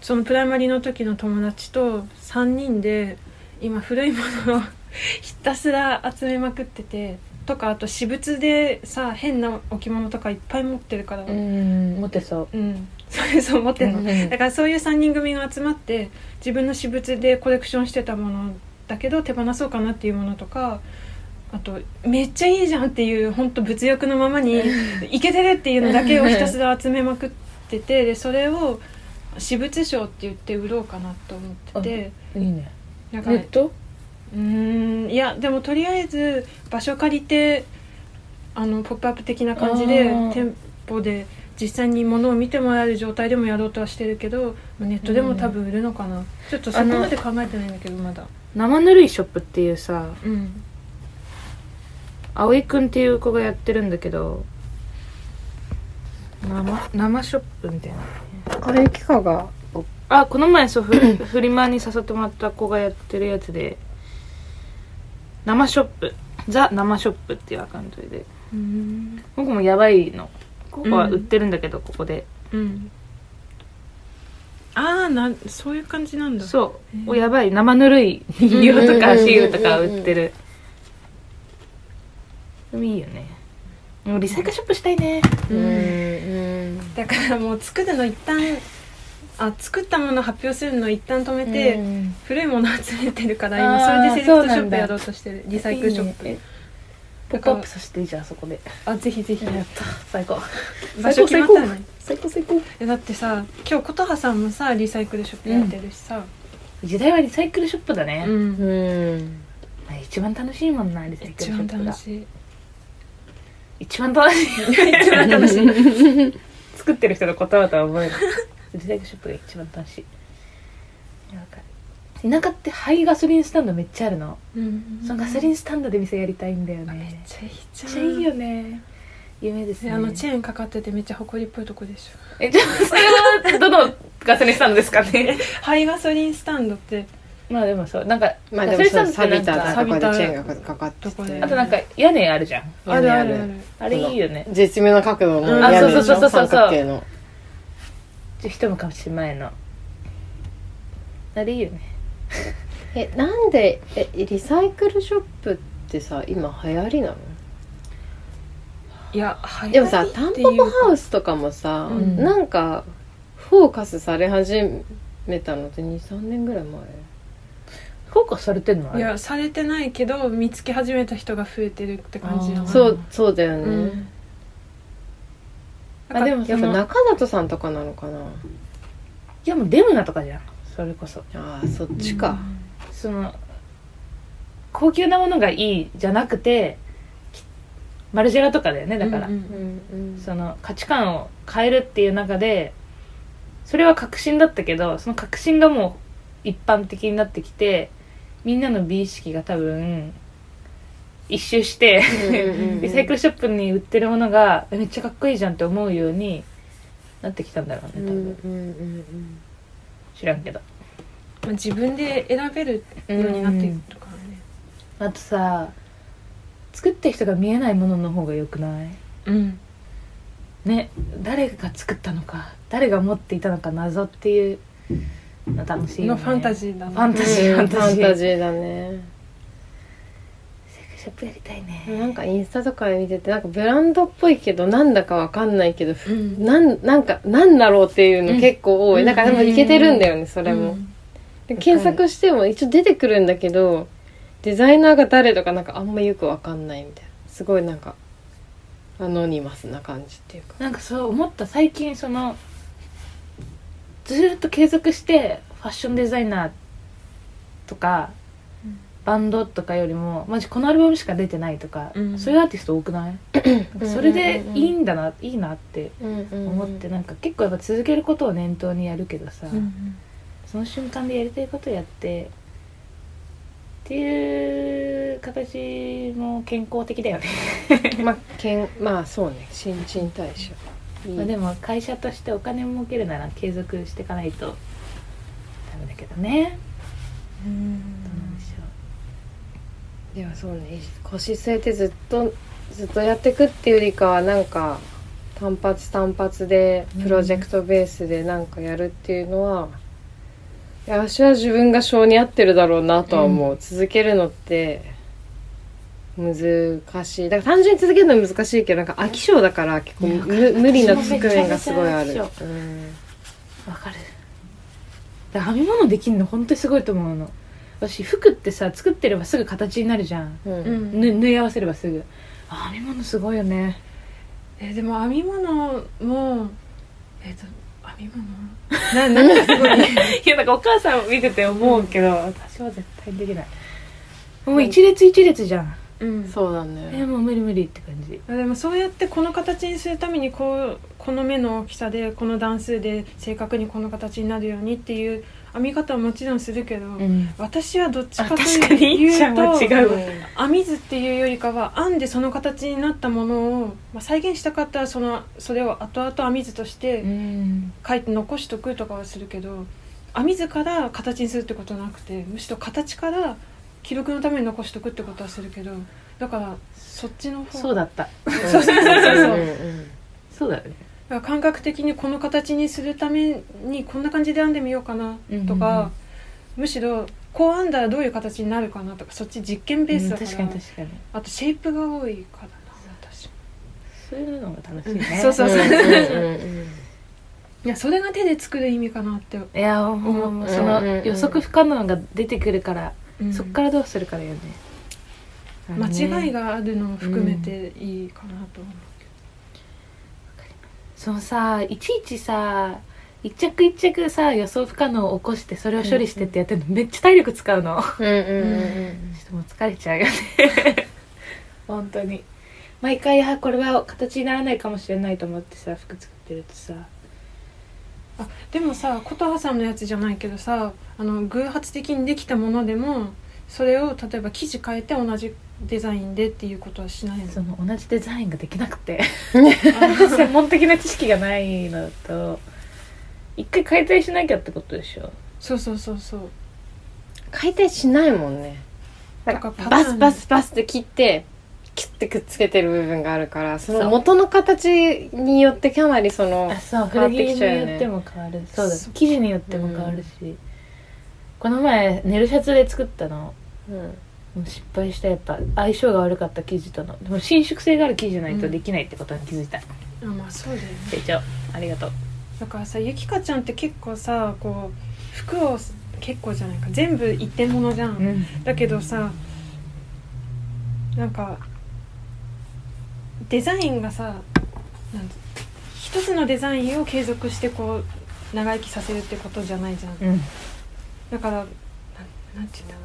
そのプライマリの時の友達と3人で今古いものを <laughs> ひたすら集めまくっててとかあと私物でさ変な置物とかいっぱい持ってるから。うん持ってそう。うん。<laughs> それそう持ってんの、うん。だからそういう3人組が集まって自分の私物でコレクションしてたものだけど手放そうかなっていうものとかあとめっちゃいいじゃんっていう本当物欲のままに <laughs> いけてるっていうのだけをひたすら集めまくっててでそれを私物商って言って売ろうかなと思ってて。いいねなんかネット？うーんいやでもとりあえず場所借りてあのポップアップ的な感じで店舗で実際に物を見てもらえる状態でもやろうとはしてるけどまあネットでも多分売るのかな、ちょっとそこまで考えてないんだけどまだ。生ぬるいショップっていうさうん。葵くんっていう子がやってるんだけど生生ショップみたいな。あれキカがあこの前そうフ <clears throat> フリマに誘ってもらった子がやってるやつで生ショップ。ザ生ショップっていうアカウントで。うん。ここもやばいの。ここは売ってるんだけど、ここで。うん。ああなそういう感じなんだ。そう。おやばい。生ぬるい人形とかうんシールとか売ってる。でもいいよね。もうリサイクルショップしたいね。うんうん。だからもう作るの一旦あ作ったもの発表するの一旦止めて、うん。古いもの集めてるから今それでセレクトショップやろうとしてる。リサイクルショップ。いいねポップアップさせていいじゃんそこで。あぜひぜひ。やった。最高。場所決まったらね最高最高。えだってさ今日琴葉さんもさリサイクルショップやってるしさ。時代はリサイクルショップだね、うん。うん。一番楽しいもんなリサイクル一ショップが。番楽しい。一番楽しい。一番楽しい。<laughs> <laughs> 作ってる人の言葉とは思えないリサイクルショップが一番楽しい。いやわかる。田舎ってハイガソリンスタンドめっちゃあるの、うんそのガソリンスタンドで店やりたいんだよね。めっちゃいいじゃん。めっちゃいいよね。夢ですね。であのチェーンかかっててめっちゃ誇りっぽいとこでしょ。えじゃあそれはどのガソリンスタンドですかね？ハイガソリンスタンドって。まあでもそう。なんかまあでガソリンスもそうタンドってなんか錆びたとこでチェーンがかかってて。あとなんか屋根あるじゃん。あるあるある。あれいいよね。絶妙な角度のうん。屋根あそうそうそうそうそう三角形の一昔前の。あれいいよね。えなんでえリサイクルショップってさ今流行りなの？いやでもさガタンポポハウスとかもさ、うん。なんかフォーカスされ始めたのって23年ぐらい前？フォーカスされてんのいやされてないけど見つけ始めた人が増えてるって感じじゃないそうそうだよね、うんあでもやっぱ中里さんとかなのかな？いやもうデムナとかじゃん。それこそ。あーそっちか、その高級なものがいいじゃなくてきマルジェラとかだよねだから、うんうんうんその価値観を変えるっていう中でそれは革新だったけどその革新がもう一般的になってきてみんなの美意識が多分一周してリサイクルショップに売ってるものがえめっちゃかっこいいじゃんって思うようになってきたんだろうね多うんうん分、うん。知らんけど。まあ自分で選べるようになっているからね。あとさ作った人が見えないものの方が良くない？うん。ね誰が作ったのか誰が持っていたのか謎っていうの楽しいよね。のファンタジーだな。ファンタジーうん。ファンタジー。ファンタジーだねショップやりたいね。なんかインスタとか見ててなんかブランドっぽいけどなんだかわかんないけど、うん。なんなんかなんだろうっていうの結構多い、うん。なんかでもいけてるんだよねそれも、うん。で検索しても一応出てくるんだけどデザイナーが誰とかなんかあんまよくわかんないみたいな。すごいなんかアノニマスな感じっていうか。なんかそう思った最近そのずーっと継続してファッションデザイナーとか、うんバンドとかよりもマジこのアルバムしか出てないとか、うん。そういうアーティスト多くない？<clears throat> それでいいんだな、いいなって思ってなんか結構やっぱ続けることを念頭にやるけどさ、うんその瞬間でやりたいことやってっていう形も健康的だよね、<laughs> まあけんまあそうね。新陳代謝まあでも会社としてお金を儲けるなら継続していかないとダメだけどね。うんではそうね腰据えてずっとずっとやっていくっていうよりかはなんか単発単発でプロジェクトベースでなんかやるっていうのは、いや私は自分が性に合ってるだろうなとは思う、続けるのって難しい。だから単純に続けるのは難しいけどなんか飽き性だから結構無理な側面がすごいある。めちゃめちゃ飽きうん。うわかる。編み物できるの本当にすごいと思うの私服ってさ作ってればすぐ形になるじゃん、うん。うんぬ縫い合わせればすぐ。あ編み物すごいよね。えでも編み物もえっ、と編み物？な何がすごい <laughs> いやなんかお母さんを見てて思うけど、私は絶対できない。もう一列一列じゃんうん。そうだえねもう無理無理って感じ。でもそうやってこの形にするためにこうこの目の大きさでこの段数で正確にこの形になるようにっていう編み方はもちろんするけど、うん。私はどっちかとあ確かに。いいじゃいうんと違うわ。編み図っていうよりかは編んでその形になったものを、まあ、再現したかったらそのそれを後々編み図としてうん。書いて残しとくとかはするけど編み図から形にするってことはなくてむしろ形から記録のために残しとくってことはするけどだからそっちの方そうだった。<laughs> そうそうそうそう。そうだよね。感覚的にこの形にするためにこんな感じで編んでみようかなとか、うんうんうん。むしろこう編んだらどういう形になるかなとかそっち実験ベースだから、うん確かに確かに。あとシェイプが多いからな私。そういうのが楽しいね。<laughs> そうそうそう。いやそれが手で作る意味かなって、いやもううんその予測不可能が出てくるから、うん。そっからどうするかだよね。間違いががあるのを含めていいかなと思うそのさいちいちさ一着一着さ予想不可能を起こしてそれを処理してってやってるのめっちゃ体力使うの。ちょっうんうんうん。ともう疲れちゃうよね。<laughs> 本当に。毎回あこれは形にならないかもしれないと思ってさ服作ってるとさあでもさ琴葉さんのやつじゃないけどさあの偶発的にできたものでもそれを例えば生地変えて同じデザインでっていうことはしないの？その同じデザインができなくて。あ <laughs> 専門的な知識がないのと一回解体しなきゃってことでしょ？そうそうそうそう。解体しないもんね。なんかなんかパターンバスバスバスって切ってキュッてくっつけてる部分があるからその元の形によってかなりそのあそう。変わってきちゃうよね。によっても変わるそう。生地によっても変わるし、この前ネルシャツで作ったの。うん。もう失敗した。やっぱ相性が悪かった生地との。でも伸縮性がある生地じゃないとできないってことに気づいた、あまあそうだよね。成長ありがとう。だからさゆきかちゃんって結構さこう服を結構じゃないか。全部一点物じゃん、うん。だけどさなんかデザインがさ一つのデザインを継続してこう長生きさせるってことじゃないじゃん。うん。だからなんて言うんだろ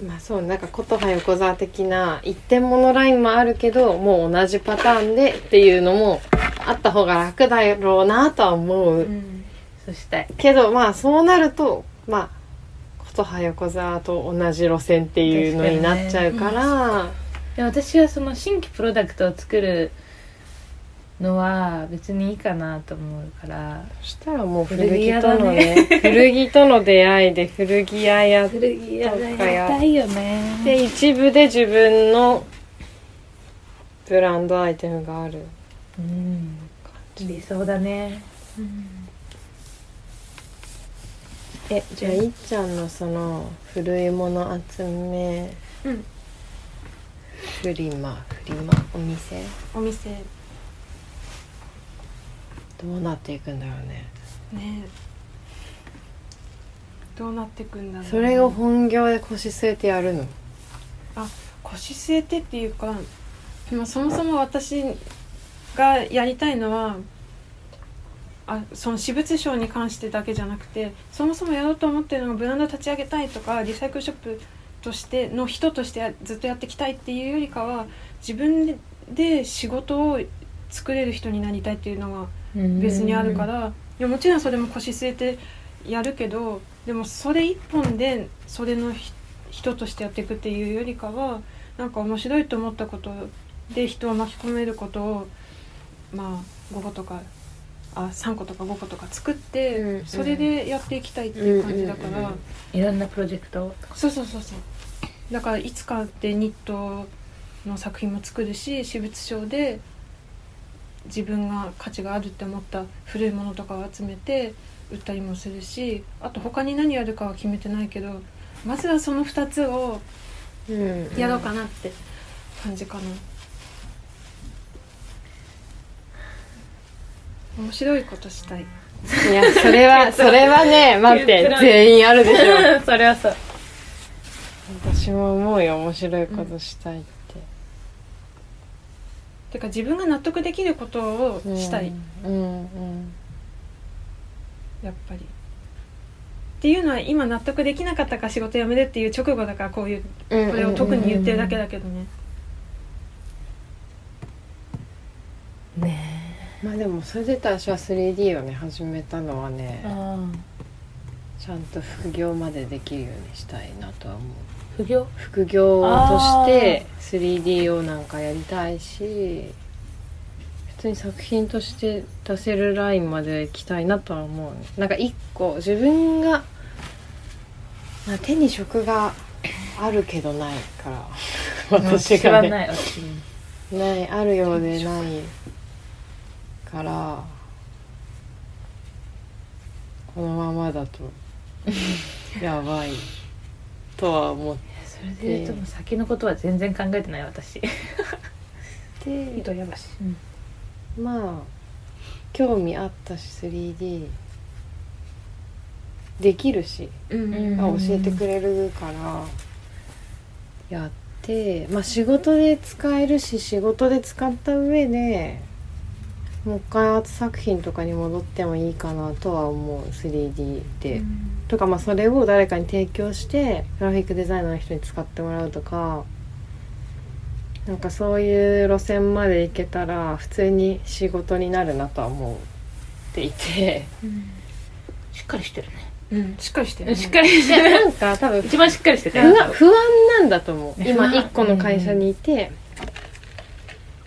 うね。まあそうなんか琴葉横澤的な一点物ラインもあるけどもう同じパターンでっていうのもあった方が楽だろうなとは思う、うん。そうしたいけどまあそうなるとまあ琴葉横澤と同じ路線っていうのになっちゃうからで私はその新規プロダクトを作るのは別にいいかなと思うから。そしたらもう古古着とのね古着との出会いで古着屋やっ古着屋とかややりたいよね。て一部で自分のブランドアイテムがある。うん。理想だね。えじゃあいっちゃんのその古いもの集めうんフリマフリマ？お店？お店。どうなっていくんだろうね。ね。どうなってくんだろうね。それを本業で腰据えてやるの？腰据えてっていうか、まあ、そもそも私がやりたいのはあその私物商に関してだけじゃなくてそもそもやろうと思ってるのがブランド立ち上げたいとかリサイクルショップとしての人としてずっとやっていきたいっていうよりかは自分でで仕事を作れる人になりたいっていうのが別にあるから、いやもちろんそれも腰据えてやるけどでもそれ一本でそれのひ人としてやっていくっていうよりかはなんか面白いと思ったことで人を巻き込めることをまあ5個とかあ3個とか5個とか作って、うんうん。それでやっていきたいっていう感じだから、うんうんうんいろんなプロジェクトを？そうそうそうそう。だからいつかでニットの作品も作るし私物商で自分が価値があるって思った古いものとかを集めて売ったりもするしあと他に何やるかは決めてないけどまずはその2つをうん。やろうかなって感じかな、面白いことしたい。いやそれは <laughs> それはね <laughs> 待って全員あるでしょ。<laughs> それはそう。私も思うよ面白いことしたいって、てか自分が納得できることをしたい、うんうんやっぱり。っていうのは今納得できなかったから仕事辞めるっていう直後だからこういううんこれを特に言ってるだけだけどね。ねまあでもそれで言ったら私は 3D をね始めたのはねちゃんと副業までできるようにしたいなとは思う。副業？副業として 3D をなんかやりたいし普通に作品として出せるラインまで行きたいなとは思うね。なんか一個自分が、まあ、手に職があるけどないから。<laughs> 私がね。ないあるようでないからこのままだと <laughs> やばい。とは思っそれで言うと先のことは全然考えてない私。て糸やばしまあ興味あったし 3D できるし、うん。うんあ教えてくれるからやってまあ仕事で使えるし仕事で使った上でもう一回アート作品とかに戻ってもいいかなとは思う。3D で、とかまあそれを誰かに提供してグラフィックデザイナーの人に使ってもらうとか。なんかそういう路線まで行けたら普通に仕事になるなとは思っていて。しっかりしてるね。うん。しっかりしてるね。しっかりしてる。なんか多分一番しっかりしてて。不安不安なんだと思う。今一個の会社にいて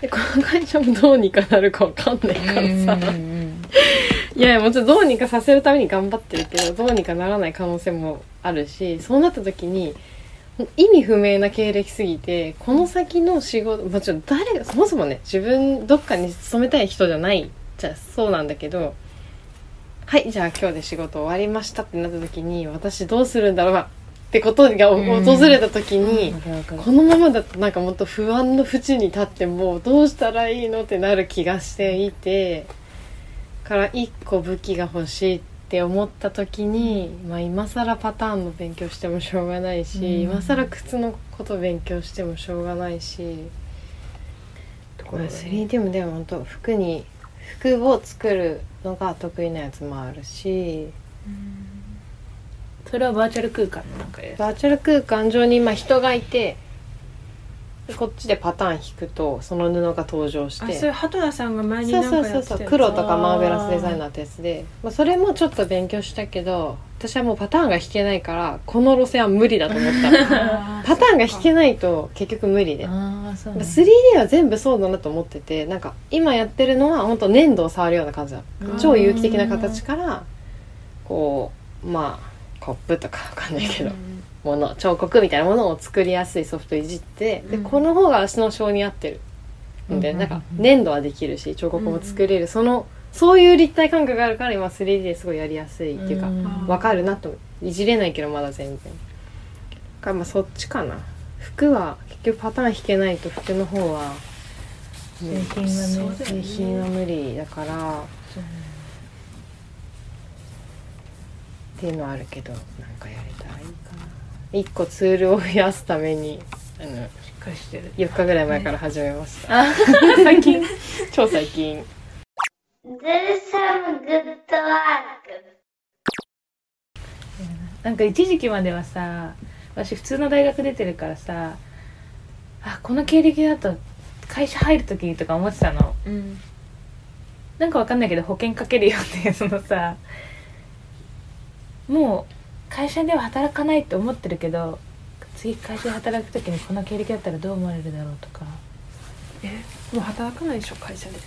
でこの会社もどうにかなるかわかんないからさ。<laughs> いやいやもちろんどうにかさせるために頑張ってるけどどうにかならない可能性もあるしそうなった時に意味不明な経歴すぎてこの先の仕事もちろん誰がそもそもね自分どっかに勤めたい人じゃないじゃあそうなんだけどはいじゃあ今日で仕事終わりましたってなった時に私どうするんだろうってことがうん。訪れた時に、このままだとなんかもっと不安の淵に立ってもうどうしたらいいのってなる気がしていてから一個武器が欲しいって思った時に、まあ、今更パターンの勉強してもしょうがないし、うん。今更靴のこと勉強してもしょうがないし、まあ、ところがね 3D もでも本当服に服を作るのが得意なやつもあるしそれはバーチャル空間の中でバーチャル空間上に今人がいてでこっちでパターン引くとその布が登場して。あそれハトラさんが前にそうなんかそうそうそう黒とかマーベラスデザイナーってやつで、まあ、それもちょっと勉強したけど私はもうパターンが引けないからこの路線は無理だと思った <laughs> パターンが引けないと結局無理で。ああそうなんだ。3D は全部そうだなと思っててなんか今やってるのは本当粘土を触るような感じなのうん。超有機的な形からこうまあコップとかわかんないけど、もの彫刻みたいなものを作りやすいソフトいじってでうん。この方が足の性に合ってるんで、うんなんか粘土はできるし彫刻も作れる、そのそういう立体感覚があるから今 3D ですごいやりやすいっていうか、んわかるなといじれないけどまだ全然。だからまあそっちかな。服は結局パターン引けないと服の方は製品は無理だからっていうのはあるけどなんかやれたらいいかな。一個ツールを増やすためにあのしっかりしてる。4日ぐらい前から始めました、あ最近。<laughs> 超最近.なんか一時期まではさ私普通の大学出てるからさあこの経歴だと会社入る時とか思ってたの。うん。なんかわかんないけど保険かけるよっていうそのさもう会社では働かないって思ってるけど次会社で働く時にこの経歴だったらどう思われるだろうとか。えもう働かないでしょ会社で。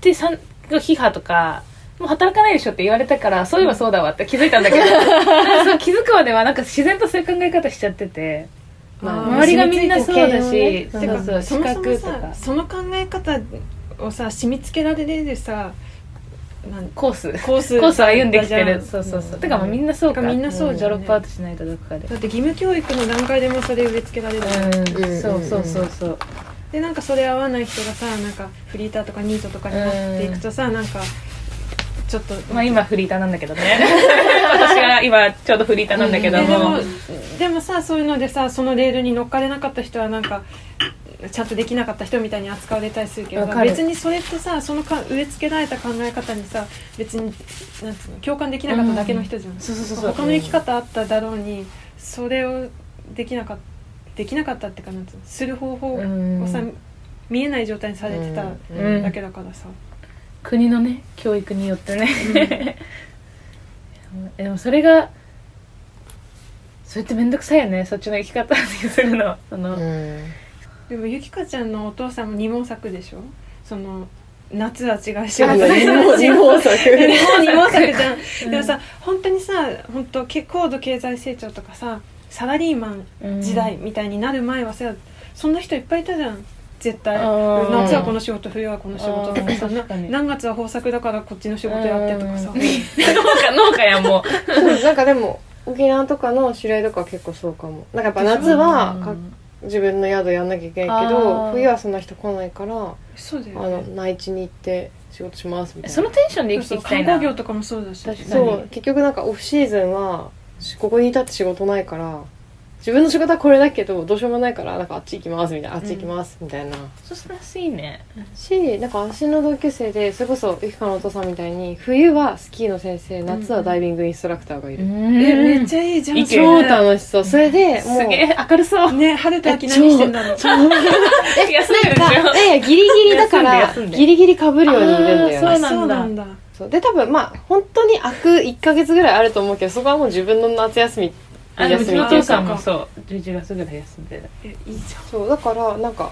でさん批判とかもう働かないでしょって言われたからそういえばそうだわって気づいたんだけど。<laughs> そう気づくまではなんか自然とそういう考え方しちゃってて。まあ周りがみんなそうだし、保険をねそうそう資そもそも格とか。さその考え方をさ染み付けられるさなんコース。コースコースを歩んできてる。そうそうそう。てかもうみんなそうか。みんなそうじゃんドロップアウトしないとどこかで。だって義務教育の段階でもそれ植え付けられるうん、うん。そうそうそうそう。でなんかそれ合わない人がさなんかフリーターとかニートとかになっていくとさ、なんかちょっとまあ今フリーターなんだけどね。<laughs> 私が今ちょうどフリーターなんだけども。ででもでもさそういうのでさそのレールに乗っかれなかった人はなんかちゃんとできなかった人みたいに扱われたりするけど別にそれってさそのか植え付けられた考え方にさ別になんつうの共感できなかっただけの人じゃん、そうそうそうそう。他の生き方あっただろうにそれをできなかったできなかったってかなんつうのする方法をさ、うん。見えない状態にされてたうん。だけだからさ、国のね教育によってね。でもそれがそれって面倒くさいよね。そっちの生き方にするの。その、うん。でもゆきかちゃんのお父さんも二毛作でしょ？その夏は違うし。二毛作。二毛作じゃん、でもさ本当にさ本当結高度経済成長とかさサラリーマン時代みたいになる前はさ、そんな人いっぱいいたじゃん絶対。夏はこの仕事冬はこの仕事。とかさ何月は豊作だからこっちの仕事やってとかさ。うん。農家農家やんもう。そうなんかでも沖縄とかの知り合いとかは結構そうかも。なんかやっぱ夏はか自分の宿やんなきゃいけないけあどー。冬はそんな人来ないからあそうだよのね内地に行って仕事しますみたいな。そのテンションで生きていきた観いな光業とかもそうだし。確かにそう結局なんかオフシーズンはしここにいたって仕事ないから自分の仕事はこれだけどどうしようもないからなんかあっち行きますみたいなあっち行きますみたいな、そうしらしいね。しなんか私の同級生でそれこそゆきかのお父さんみたいに冬はスキーの先生夏はダイビングインストラクターがいる、えめっちゃゃいいじゃん超楽しそう。それでもうすげえ明るそう。ね春と秋何してんだろう <laughs> 休んでるでしょ。いやいやギリギリだからギリギリ被るようにいるんだよね。そうなんだ。そうなんだ。そう。で多分まあ本当に空く1ヶ月ぐらいあると思うけどそこはもう自分の夏休みあでもう休お父さんかも。そう。11月ぐらい休んでる。えいいじそうだからなんか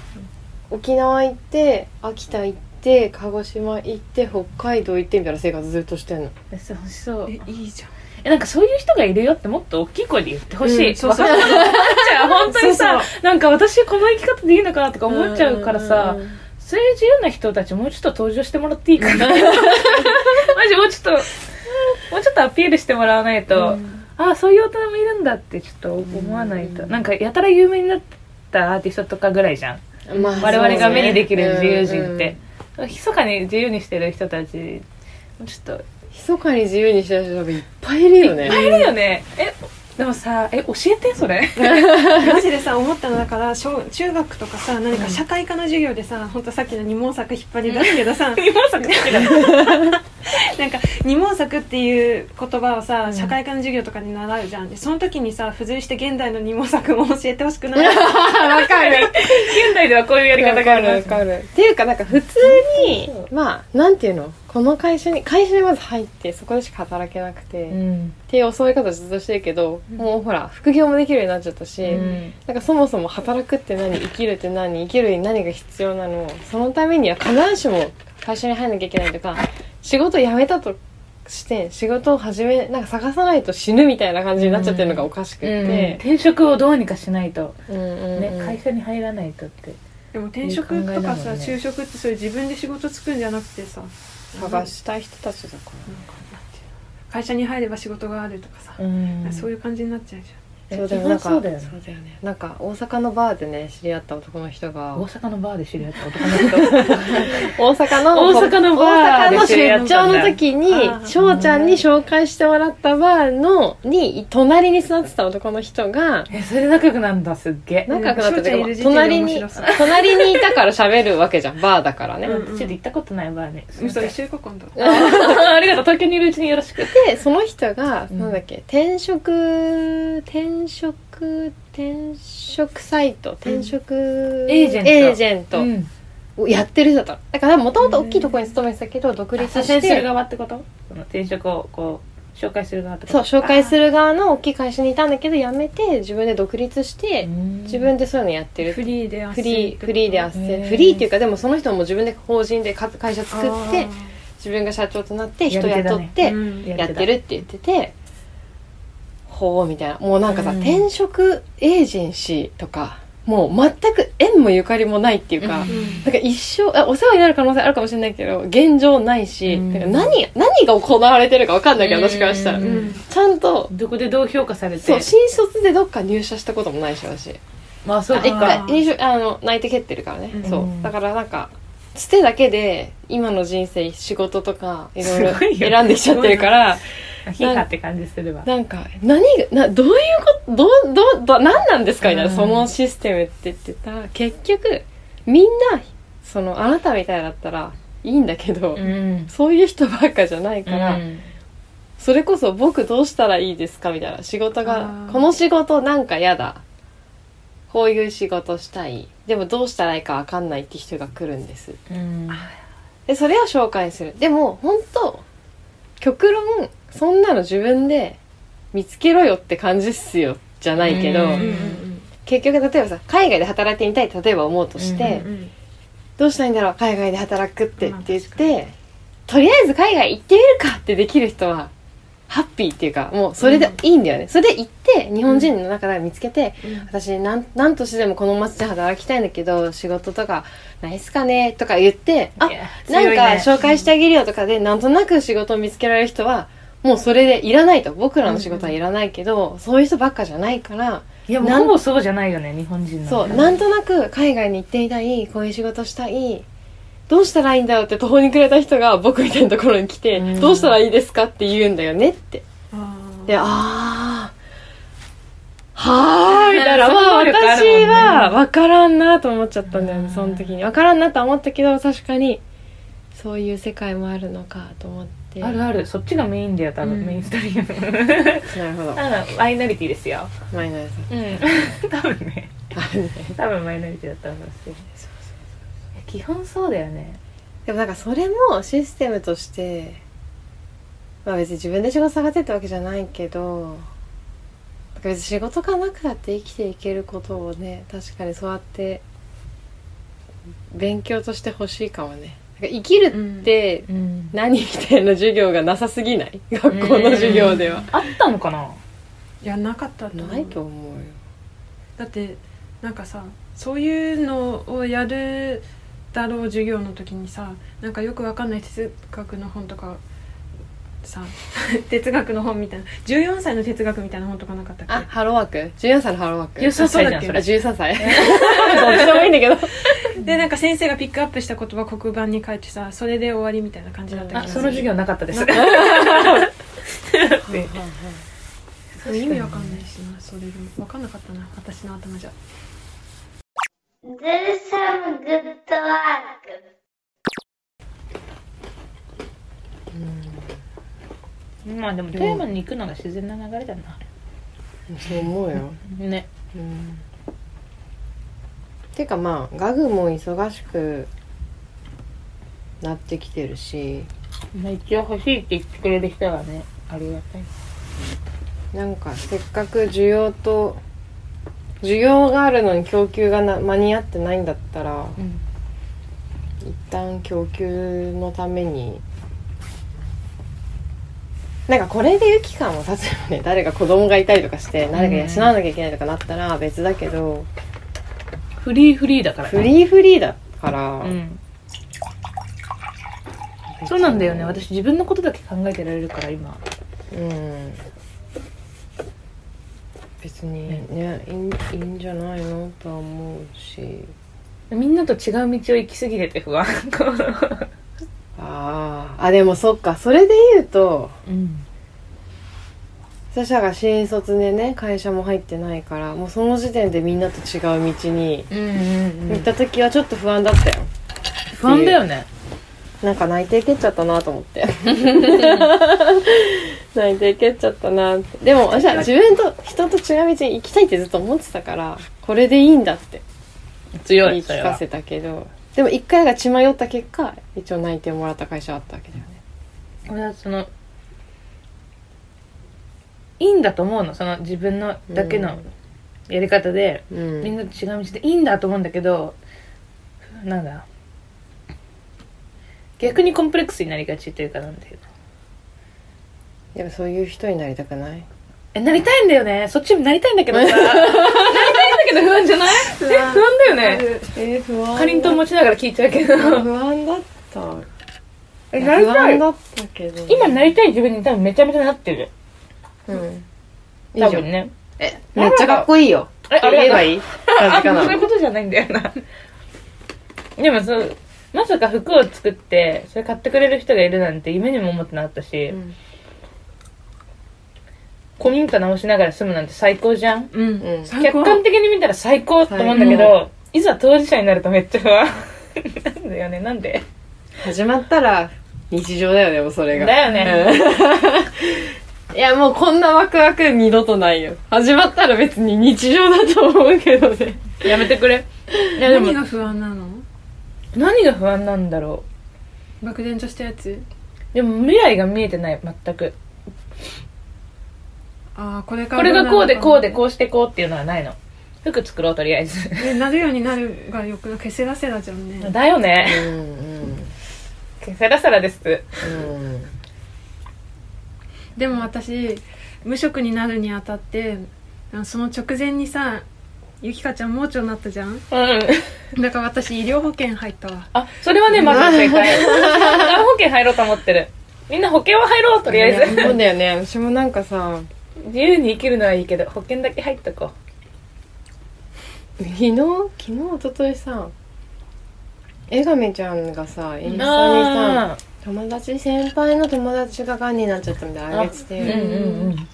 沖縄行って秋田行って鹿児島行って北海道行ってみたいな生活ずっとしてんの。えそう欲しそう。ゃんえいいじゃん。えなんかそういう人がいるよってもっと大きい声で言ってほしい、うんそうそう。わかる思っちゃう本当にさそうなんか私この生き方でいいのかなとか思っちゃうからさ、うんうんうん。そういう自由な人たちもうちょっと登場してもらっていいかな。<laughs> マジもうちょっともうちょっとアピールしてもらわないと、ああそういう大人もいるんだってちょっと思わないと、うん。なんかやたら有名になったアーティストとかぐらいじゃん。まあ我々が目にできる自由人っうんて、密かに自由にしてる人たちちょっと。密かに自由にしてる人多分いっぱいいるよね。いっぱいいるよね。えでもさえ教えてそれ？<laughs> マジでさ思ったのだから小中学とかさ何か社会科の授業でさ本当さっきの二毛作引っ張り出すけどさ、今さ好きだなんか二毛作っていう言葉をさ、うん。社会科の授業とかに習うじゃん。でその時にさ付随して現代の二毛作も教えてほしくない？<laughs> わかる。現代ではこういうやり方がありますわかる。っていうかなんか普通にまあなんていうの？この会社に会社にまず入ってそこでしか働けなくて、うっんていう教わり方ずっとしてるけど、もうほら副業もできるようになっちゃったし、うん。なんかそもそも働くって何生きるって何生きるに何が必要なのそのためには必ずしも会社に入んなきゃいけないとか仕事辞めたとして仕事を始めなんか探さないと死ぬみたいな感じになっちゃってるのがおかしくって、転職をどうにかしないと、うんうんうん。ね、会社に入らないとって。でも転職とかさ、就職ってそれ自分で仕事つくんじゃなくてさ探したい人たちだから会社に入れば仕事があるとかさ、うん。そういう感じになっちゃうじそうでもなんかそうだよね。そうだよね。なんか大阪のバーでね知り合った男の人が。大阪のバーで知り合った男の人。<laughs> 大阪の大阪のバーで大阪の知り合った出張の時に翔ちゃんに紹介してもらったバーのに隣に座ってた男の人がえそれで仲良くなんだすっげえ。仲良くなって時点で隣に隣にいたから喋るわけじゃんバーだからね、うん。ちょっと行ったことないバーね。嘘一緒行こう今度。ありがとう。東京にいるうちによろしく。でその人が、うん。なんだっけ転職転職転職サイト転職、エージェント。エージェントうん。をやってる人だったのだからもともと大きいところに勤めてたけど独立左遷するして側ってこと？その転職をこう紹介する側ってこと？そう紹介する側の大きい会社にいたんだけど辞めて自分で独立して自分でそういうのやってる。フリーでフリーフリーであっせフリーっていうかでもその人も自分で法人でか会社作って自分が社長となって人雇ってうん。やってるって言っててほうみたいな。もうなんかさ、うん。転職エージェンシーとかもう全く縁もゆかりもないっていうか、うん。なんか一生あお世話になる可能性あるかもしれないけど現状ないし、うん。なんか何何が行われてるか分かんないけど私からしたら、うん。うんちゃんとどこでどう評価されて？そう新卒でどっか入社したこともないし私。まあそう一回入社あの内定蹴ってるからね、うん。そう。だからなんかつてだけで今の人生仕事とかいろいろ選んできちゃってるからヒーハーって感じするわ。なんか何がなどういうことどうどうどう何なんですかみたいな、うん。そのシステムって言ってた。ら結局みんなそのあなたみたいだったらいいんだけど、うん。そういう人ばっかじゃないから、うん。それこそ僕どうしたらいいですかみたいな。仕事あがー。この仕事なんか嫌だ。こういう仕事したい。でもどうしたらいいか分かんないって人が来るんです。うん。でそれを紹介する。でも本当極論そんなの自分で見つけろよって感じっすよじゃないけど、結局例えばさ海外で働いてみたいって例えば思うとして、どうしたらいいんだろう海外で働くってまあって言って、とりあえず海外行ってみるかってできる人はハッピーっていうかもうそれでいいんだよね、それで行って日本人の中で見つけて、うん。私なんなんとしてでもこの街で働きたいんだけど仕事とかないっすかね？とか言ってあいやなんか紹介してあげるよとかでなんとなく仕事を見つけられる人はもうそれでいらないと。僕らの仕事はいらないけど、そういう人ばっかじゃないからいやもうほぼそうじゃないよね日本人の。そうなんとなく海外に行ってみたいこういう仕事したいどうしたらいいんだよって途方に暮れた人が僕みたいなところに来て、うんどうしたらいいですかって言うんだよねってでああはーいみたいな。まあ私は分からんなと思っちゃったんだよね、うんその時に。分からんなとは思ったけど、確かに、そういう世界もあるのかと思って。あるあるそっちがメインだよ多分、うんメインストリーム <laughs> なるほど。マイノリティですよマイナーさん。うん <laughs> 多分ね。多分マイノリティだったと思いますけど基本そうだよね。でもなんかそれもシステムとして、まあ別に自分で仕事探してってわけじゃないけど、別に仕事がなくたって生きていけることをね、確かにそうやって勉強としてほしいかもね。なんか生きるってうん。何みたいな授業がなさすぎない？<laughs> 学校の授業では。あったのかな？いやなかったと思う。ないと思うよ。だってなんかさそういうのをやるだろう授業の時にさなんかよくわかんない哲学の本とかさ <laughs> 哲学の本みたいな14歳の哲学みたいな本とかなかったっけ？あ、ハローワーク ?14 歳のハローワーク。13歳じゃんそそうあ、れ。13歳。<laughs> どっちでもいいんだけど。<laughs> でなんか先生がピックアップした言葉黒板に書いてさそれで終わりみたいな感じだったあ気がするその授業なかったです。そう意味わかんないしなそれでも。わかんなかったな私の頭じゃ Do some good work. まあでもテーマに行くのが自然な流れだな。そう思うよ。ね。うん。ていうかまあガグも忙しくなってきてるし。まあ一応欲しいって言ってくれる人はねありがたい。なんかせっかく需要と需要があるのに供給がな間に合ってないんだったらうん。一旦供給のためになんかこれでユキカも例えばね。<laughs> 誰か子供がいたりとかして誰か養わなきゃいけないとかなったら別だけど、フリーフリーだからね。フリーフリーだから、うん。そうなんだよね。私自分のことだけ考えてられるから今。うん別にねいいんいいんじゃないのとは思うし。みんなと違う道を行き過ぎてて不安。<laughs> あー。あでもそっか。それで言うとうん。私らが新卒でね会社も入ってないからもうその時点でみんなと違う道に行った時はちょっと不安だったよ、不安だよねなんか内定蹴っちゃったなと思って。<laughs> 内定蹴っちゃったなって。でも私は自分と人と違う道に行きたいってずっと思ってたからこれでいいんだって強言いいそれは聞かせたけど。でも一回が血迷った結果一応内定もらった会社あったわけだよね。俺はそのいいんだと思うの。その自分のだけのやり方で、うん。みんなと違う道でいいんだと思うんだけどなんだ逆にコンプレックスになりがちというかなんだけど。でもそういう人になりたくない？えなりたいんだよね。そっちになりたいんだけどさ。<laughs> なりたいんだけど不安じゃない？え不安だよね。えー、不安かりんとう持ちながら聞いちゃうけど。不安だった。えなり不たい？安だったけど今なりたい自分に多分めちゃめちゃなってる。うん。多分ね。えめっちゃかっこいいよ。えあ言えばいい。<laughs> 感じかな。そういうことじゃないんだよな。でもそうまさか服を作ってそれ買ってくれる人がいるなんて夢にも思ってなかったし、うん。古民家直しながら住むなんて最高じゃん？うん、客観的に見たら最高と思うんだけどいざ当事者になるとめっちゃ不安。<laughs> なんだよねなんで？始まったら日常だよねもうそれが。だよね。うん。<laughs> いやもうこんなワクワク二度とないよ。始まったら別に日常だと思うけどね。やめてくれ。いやでも何が不安なの？何が不安なんだろ漠然としたやつ？うでも未来が見えてない全く。ああこれかこられがこうでこうでうこうしてこうっていうのはないの。服作ろうとりあえず。えなるようになるがよくないケセラセラじゃんね。だよね。うんうん。ケセラサラです。うん。でも私無職になるにあたってあその直前にさゆきかちゃん盲腸になったじゃん。うん。だから私医療保険入ったわ。あそれはねまだ正解。私も保険入ろうと思ってる。みんな保険は入ろうとりあえず。そうだよね。私もなんかさ自由に生きるのはいいけど保険だけ入っとこ昨日昨日一昨日さ江上ちゃんがさインスタにうさあ友達先輩の友達ががんになっちゃったみたいなのあげてて、ーうんうんうんまあ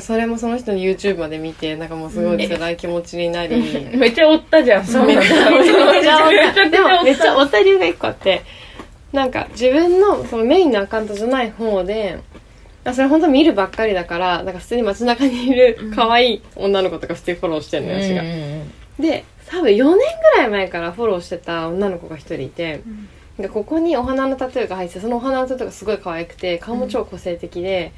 それもその人の YouTube まで見てなんかもうすごい辛い気持ちになり、<laughs> めっちゃ追ったじゃん、そうめっちゃめった。でもめっちゃおった理由が一個あってなんか自分のそのメインのアカウントじゃない方であそれ本当見るばっかりだからなんか普通に街中にいる可愛い女の子とか普通にフォローしてるのよ私が、で多分4年ぐらい前からフォローしてた女の子が一人いて、でここにお花のタトゥーが入っててそのお花のタトゥーがすごい可愛くて顔も超個性的で、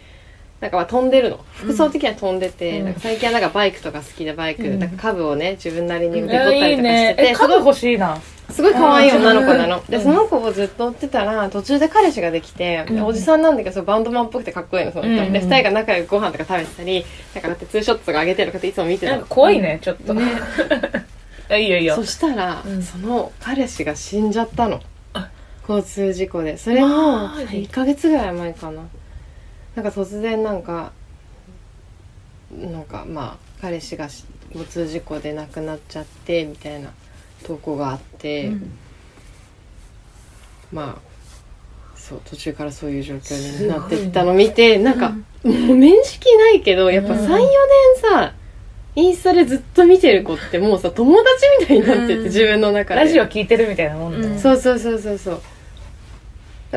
なんかまあ飛んでるの服装的には飛んでて、うんなんか最近はなんかバイクとか好きでバイク、うんなんか株をね自分なりにいデコったりとかしてね。てえ、株欲しいな。すごい可愛い女の子なの。で、うんその子をずっと追ってたら、途中で彼氏ができて、うんおじさんなんだけど、バンドマンっぽくてかっこいいの、その人。うんで、二人が仲良くご飯とか食べてたり、なんかだってツーショットとか上げてるのかっていつも見てたのなんか。怖いね、ちょっと。いや <laughs> いいよいいよそ。したら、うんその彼氏が死んじゃったのあ。交通事故で。それも、マジ1ヶ月ぐらい前かな。なんか突然なんか、なんかまあ、彼氏がし交通事故で亡くなっちゃって、みたいな投稿があって、まあそう途中からそういう状況になっていったのを見て、なんか、もう面識ないけどやっぱうん。34年さインスタでずっと見てる子ってもうさ友達みたいになってて、うん。自分の中で。ラジオ聞いてるみたいなもんだうんよ。そうそうそうそうそう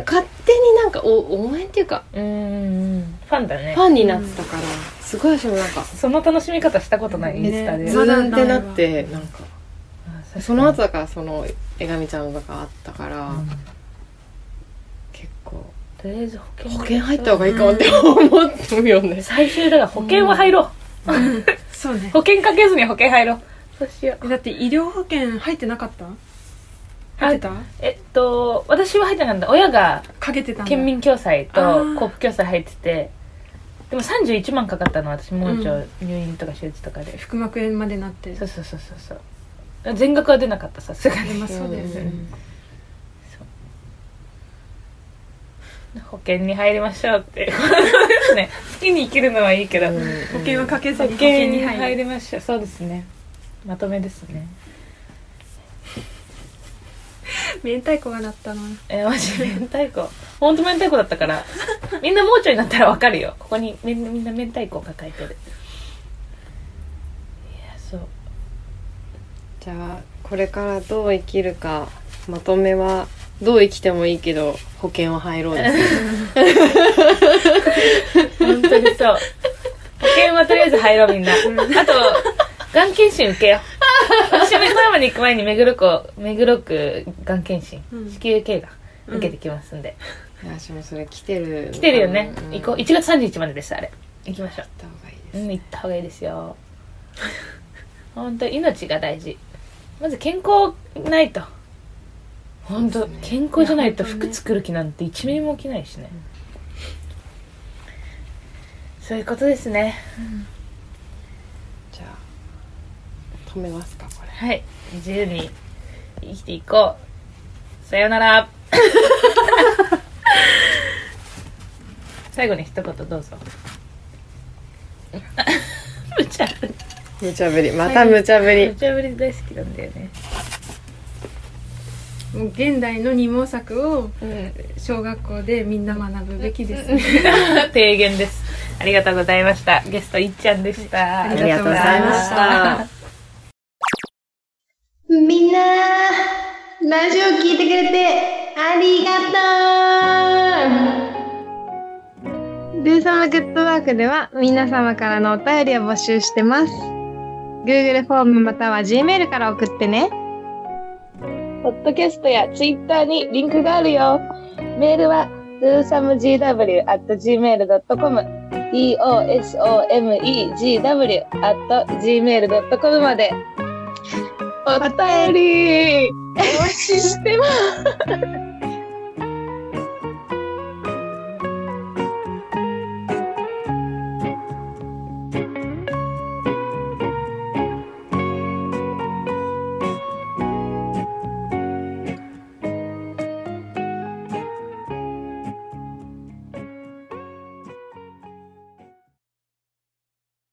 勝手になんかお応援っていうかうーん。ファンだねフ。ァンになってたから、すごい私もなんかその楽しみ方したことない、インスタで。ねズーンってなってなんかあその後だからその江上ちゃんのがあったから、うん結構とりあえず保険保険入った方がいいかもって思ってるよね、最終だから保険は入ろう。そうね <laughs> 保険かけずに保険入ろう。そうしよう。だって医療保険入ってなかった？入ってた？えっと、私は入ってなかった。親がかけてたんだ県民共済とあーコープ共済入ってて、でも31万かかったの私盲腸入院とか手術とかで。腹膜炎までなってそうそうそうそうそう。全額は出なかったさすがに。まあそうだよね保険に入りましょうっていうことですね。好きに生きるのはいいけど、保険はかけず保に保険険に入りましょう。そうですね。まとめですね。<laughs> 明太子が鳴ったなえー、マジ？明太子。ほんと明太子だったから、みんな盲腸になったらわかるよ。ここにみんなみんな明太子を抱えてる。いや、そう。じゃあこれからどう生きるかまとめはどう生きてもいいけど保険は入ろうですね本当にそう。保険はとりあえず入ろうみんな。あと、がん検診受けよう。私、目黒山に行く前に目黒区、目黒区がん検診、うん子宮頸がん受けてきますんで。いや私もそれ来てる来てるよね。うん行こう。1月30日までです、あれ。行きましょう。行った方がいいです、うん、行った方がいいですよ。<laughs> 本当命が大事。まず健康ないと。本当、ね健康じゃないと服作る気なんて1ミリも起きないしね。そういうことですね。じゃあ止めますかこれはい。自由に生きていこう。さよなら。<laughs> 最後に一言どうぞ。<laughs> 無茶ぶり。無茶ぶりまた無茶ぶり無茶ぶり大好きなんだよね。もう現代の二毛作をうん。小学校でみんな学ぶべきですね <laughs> 提言です。ありがとうございました。ゲストいっちゃんでした。あありがとうございましたみんな、ラジオ聞いてくれてありがとうルーサムグッドワークでは皆様からのお便りを募集してます。Google フォームまたは Gmail から送ってね。ポッドキャストやツイッターにリンクがあるよ。メールは dosamegw.gmail.com dosomegw.gmail.com までお便り。お待ちしてます。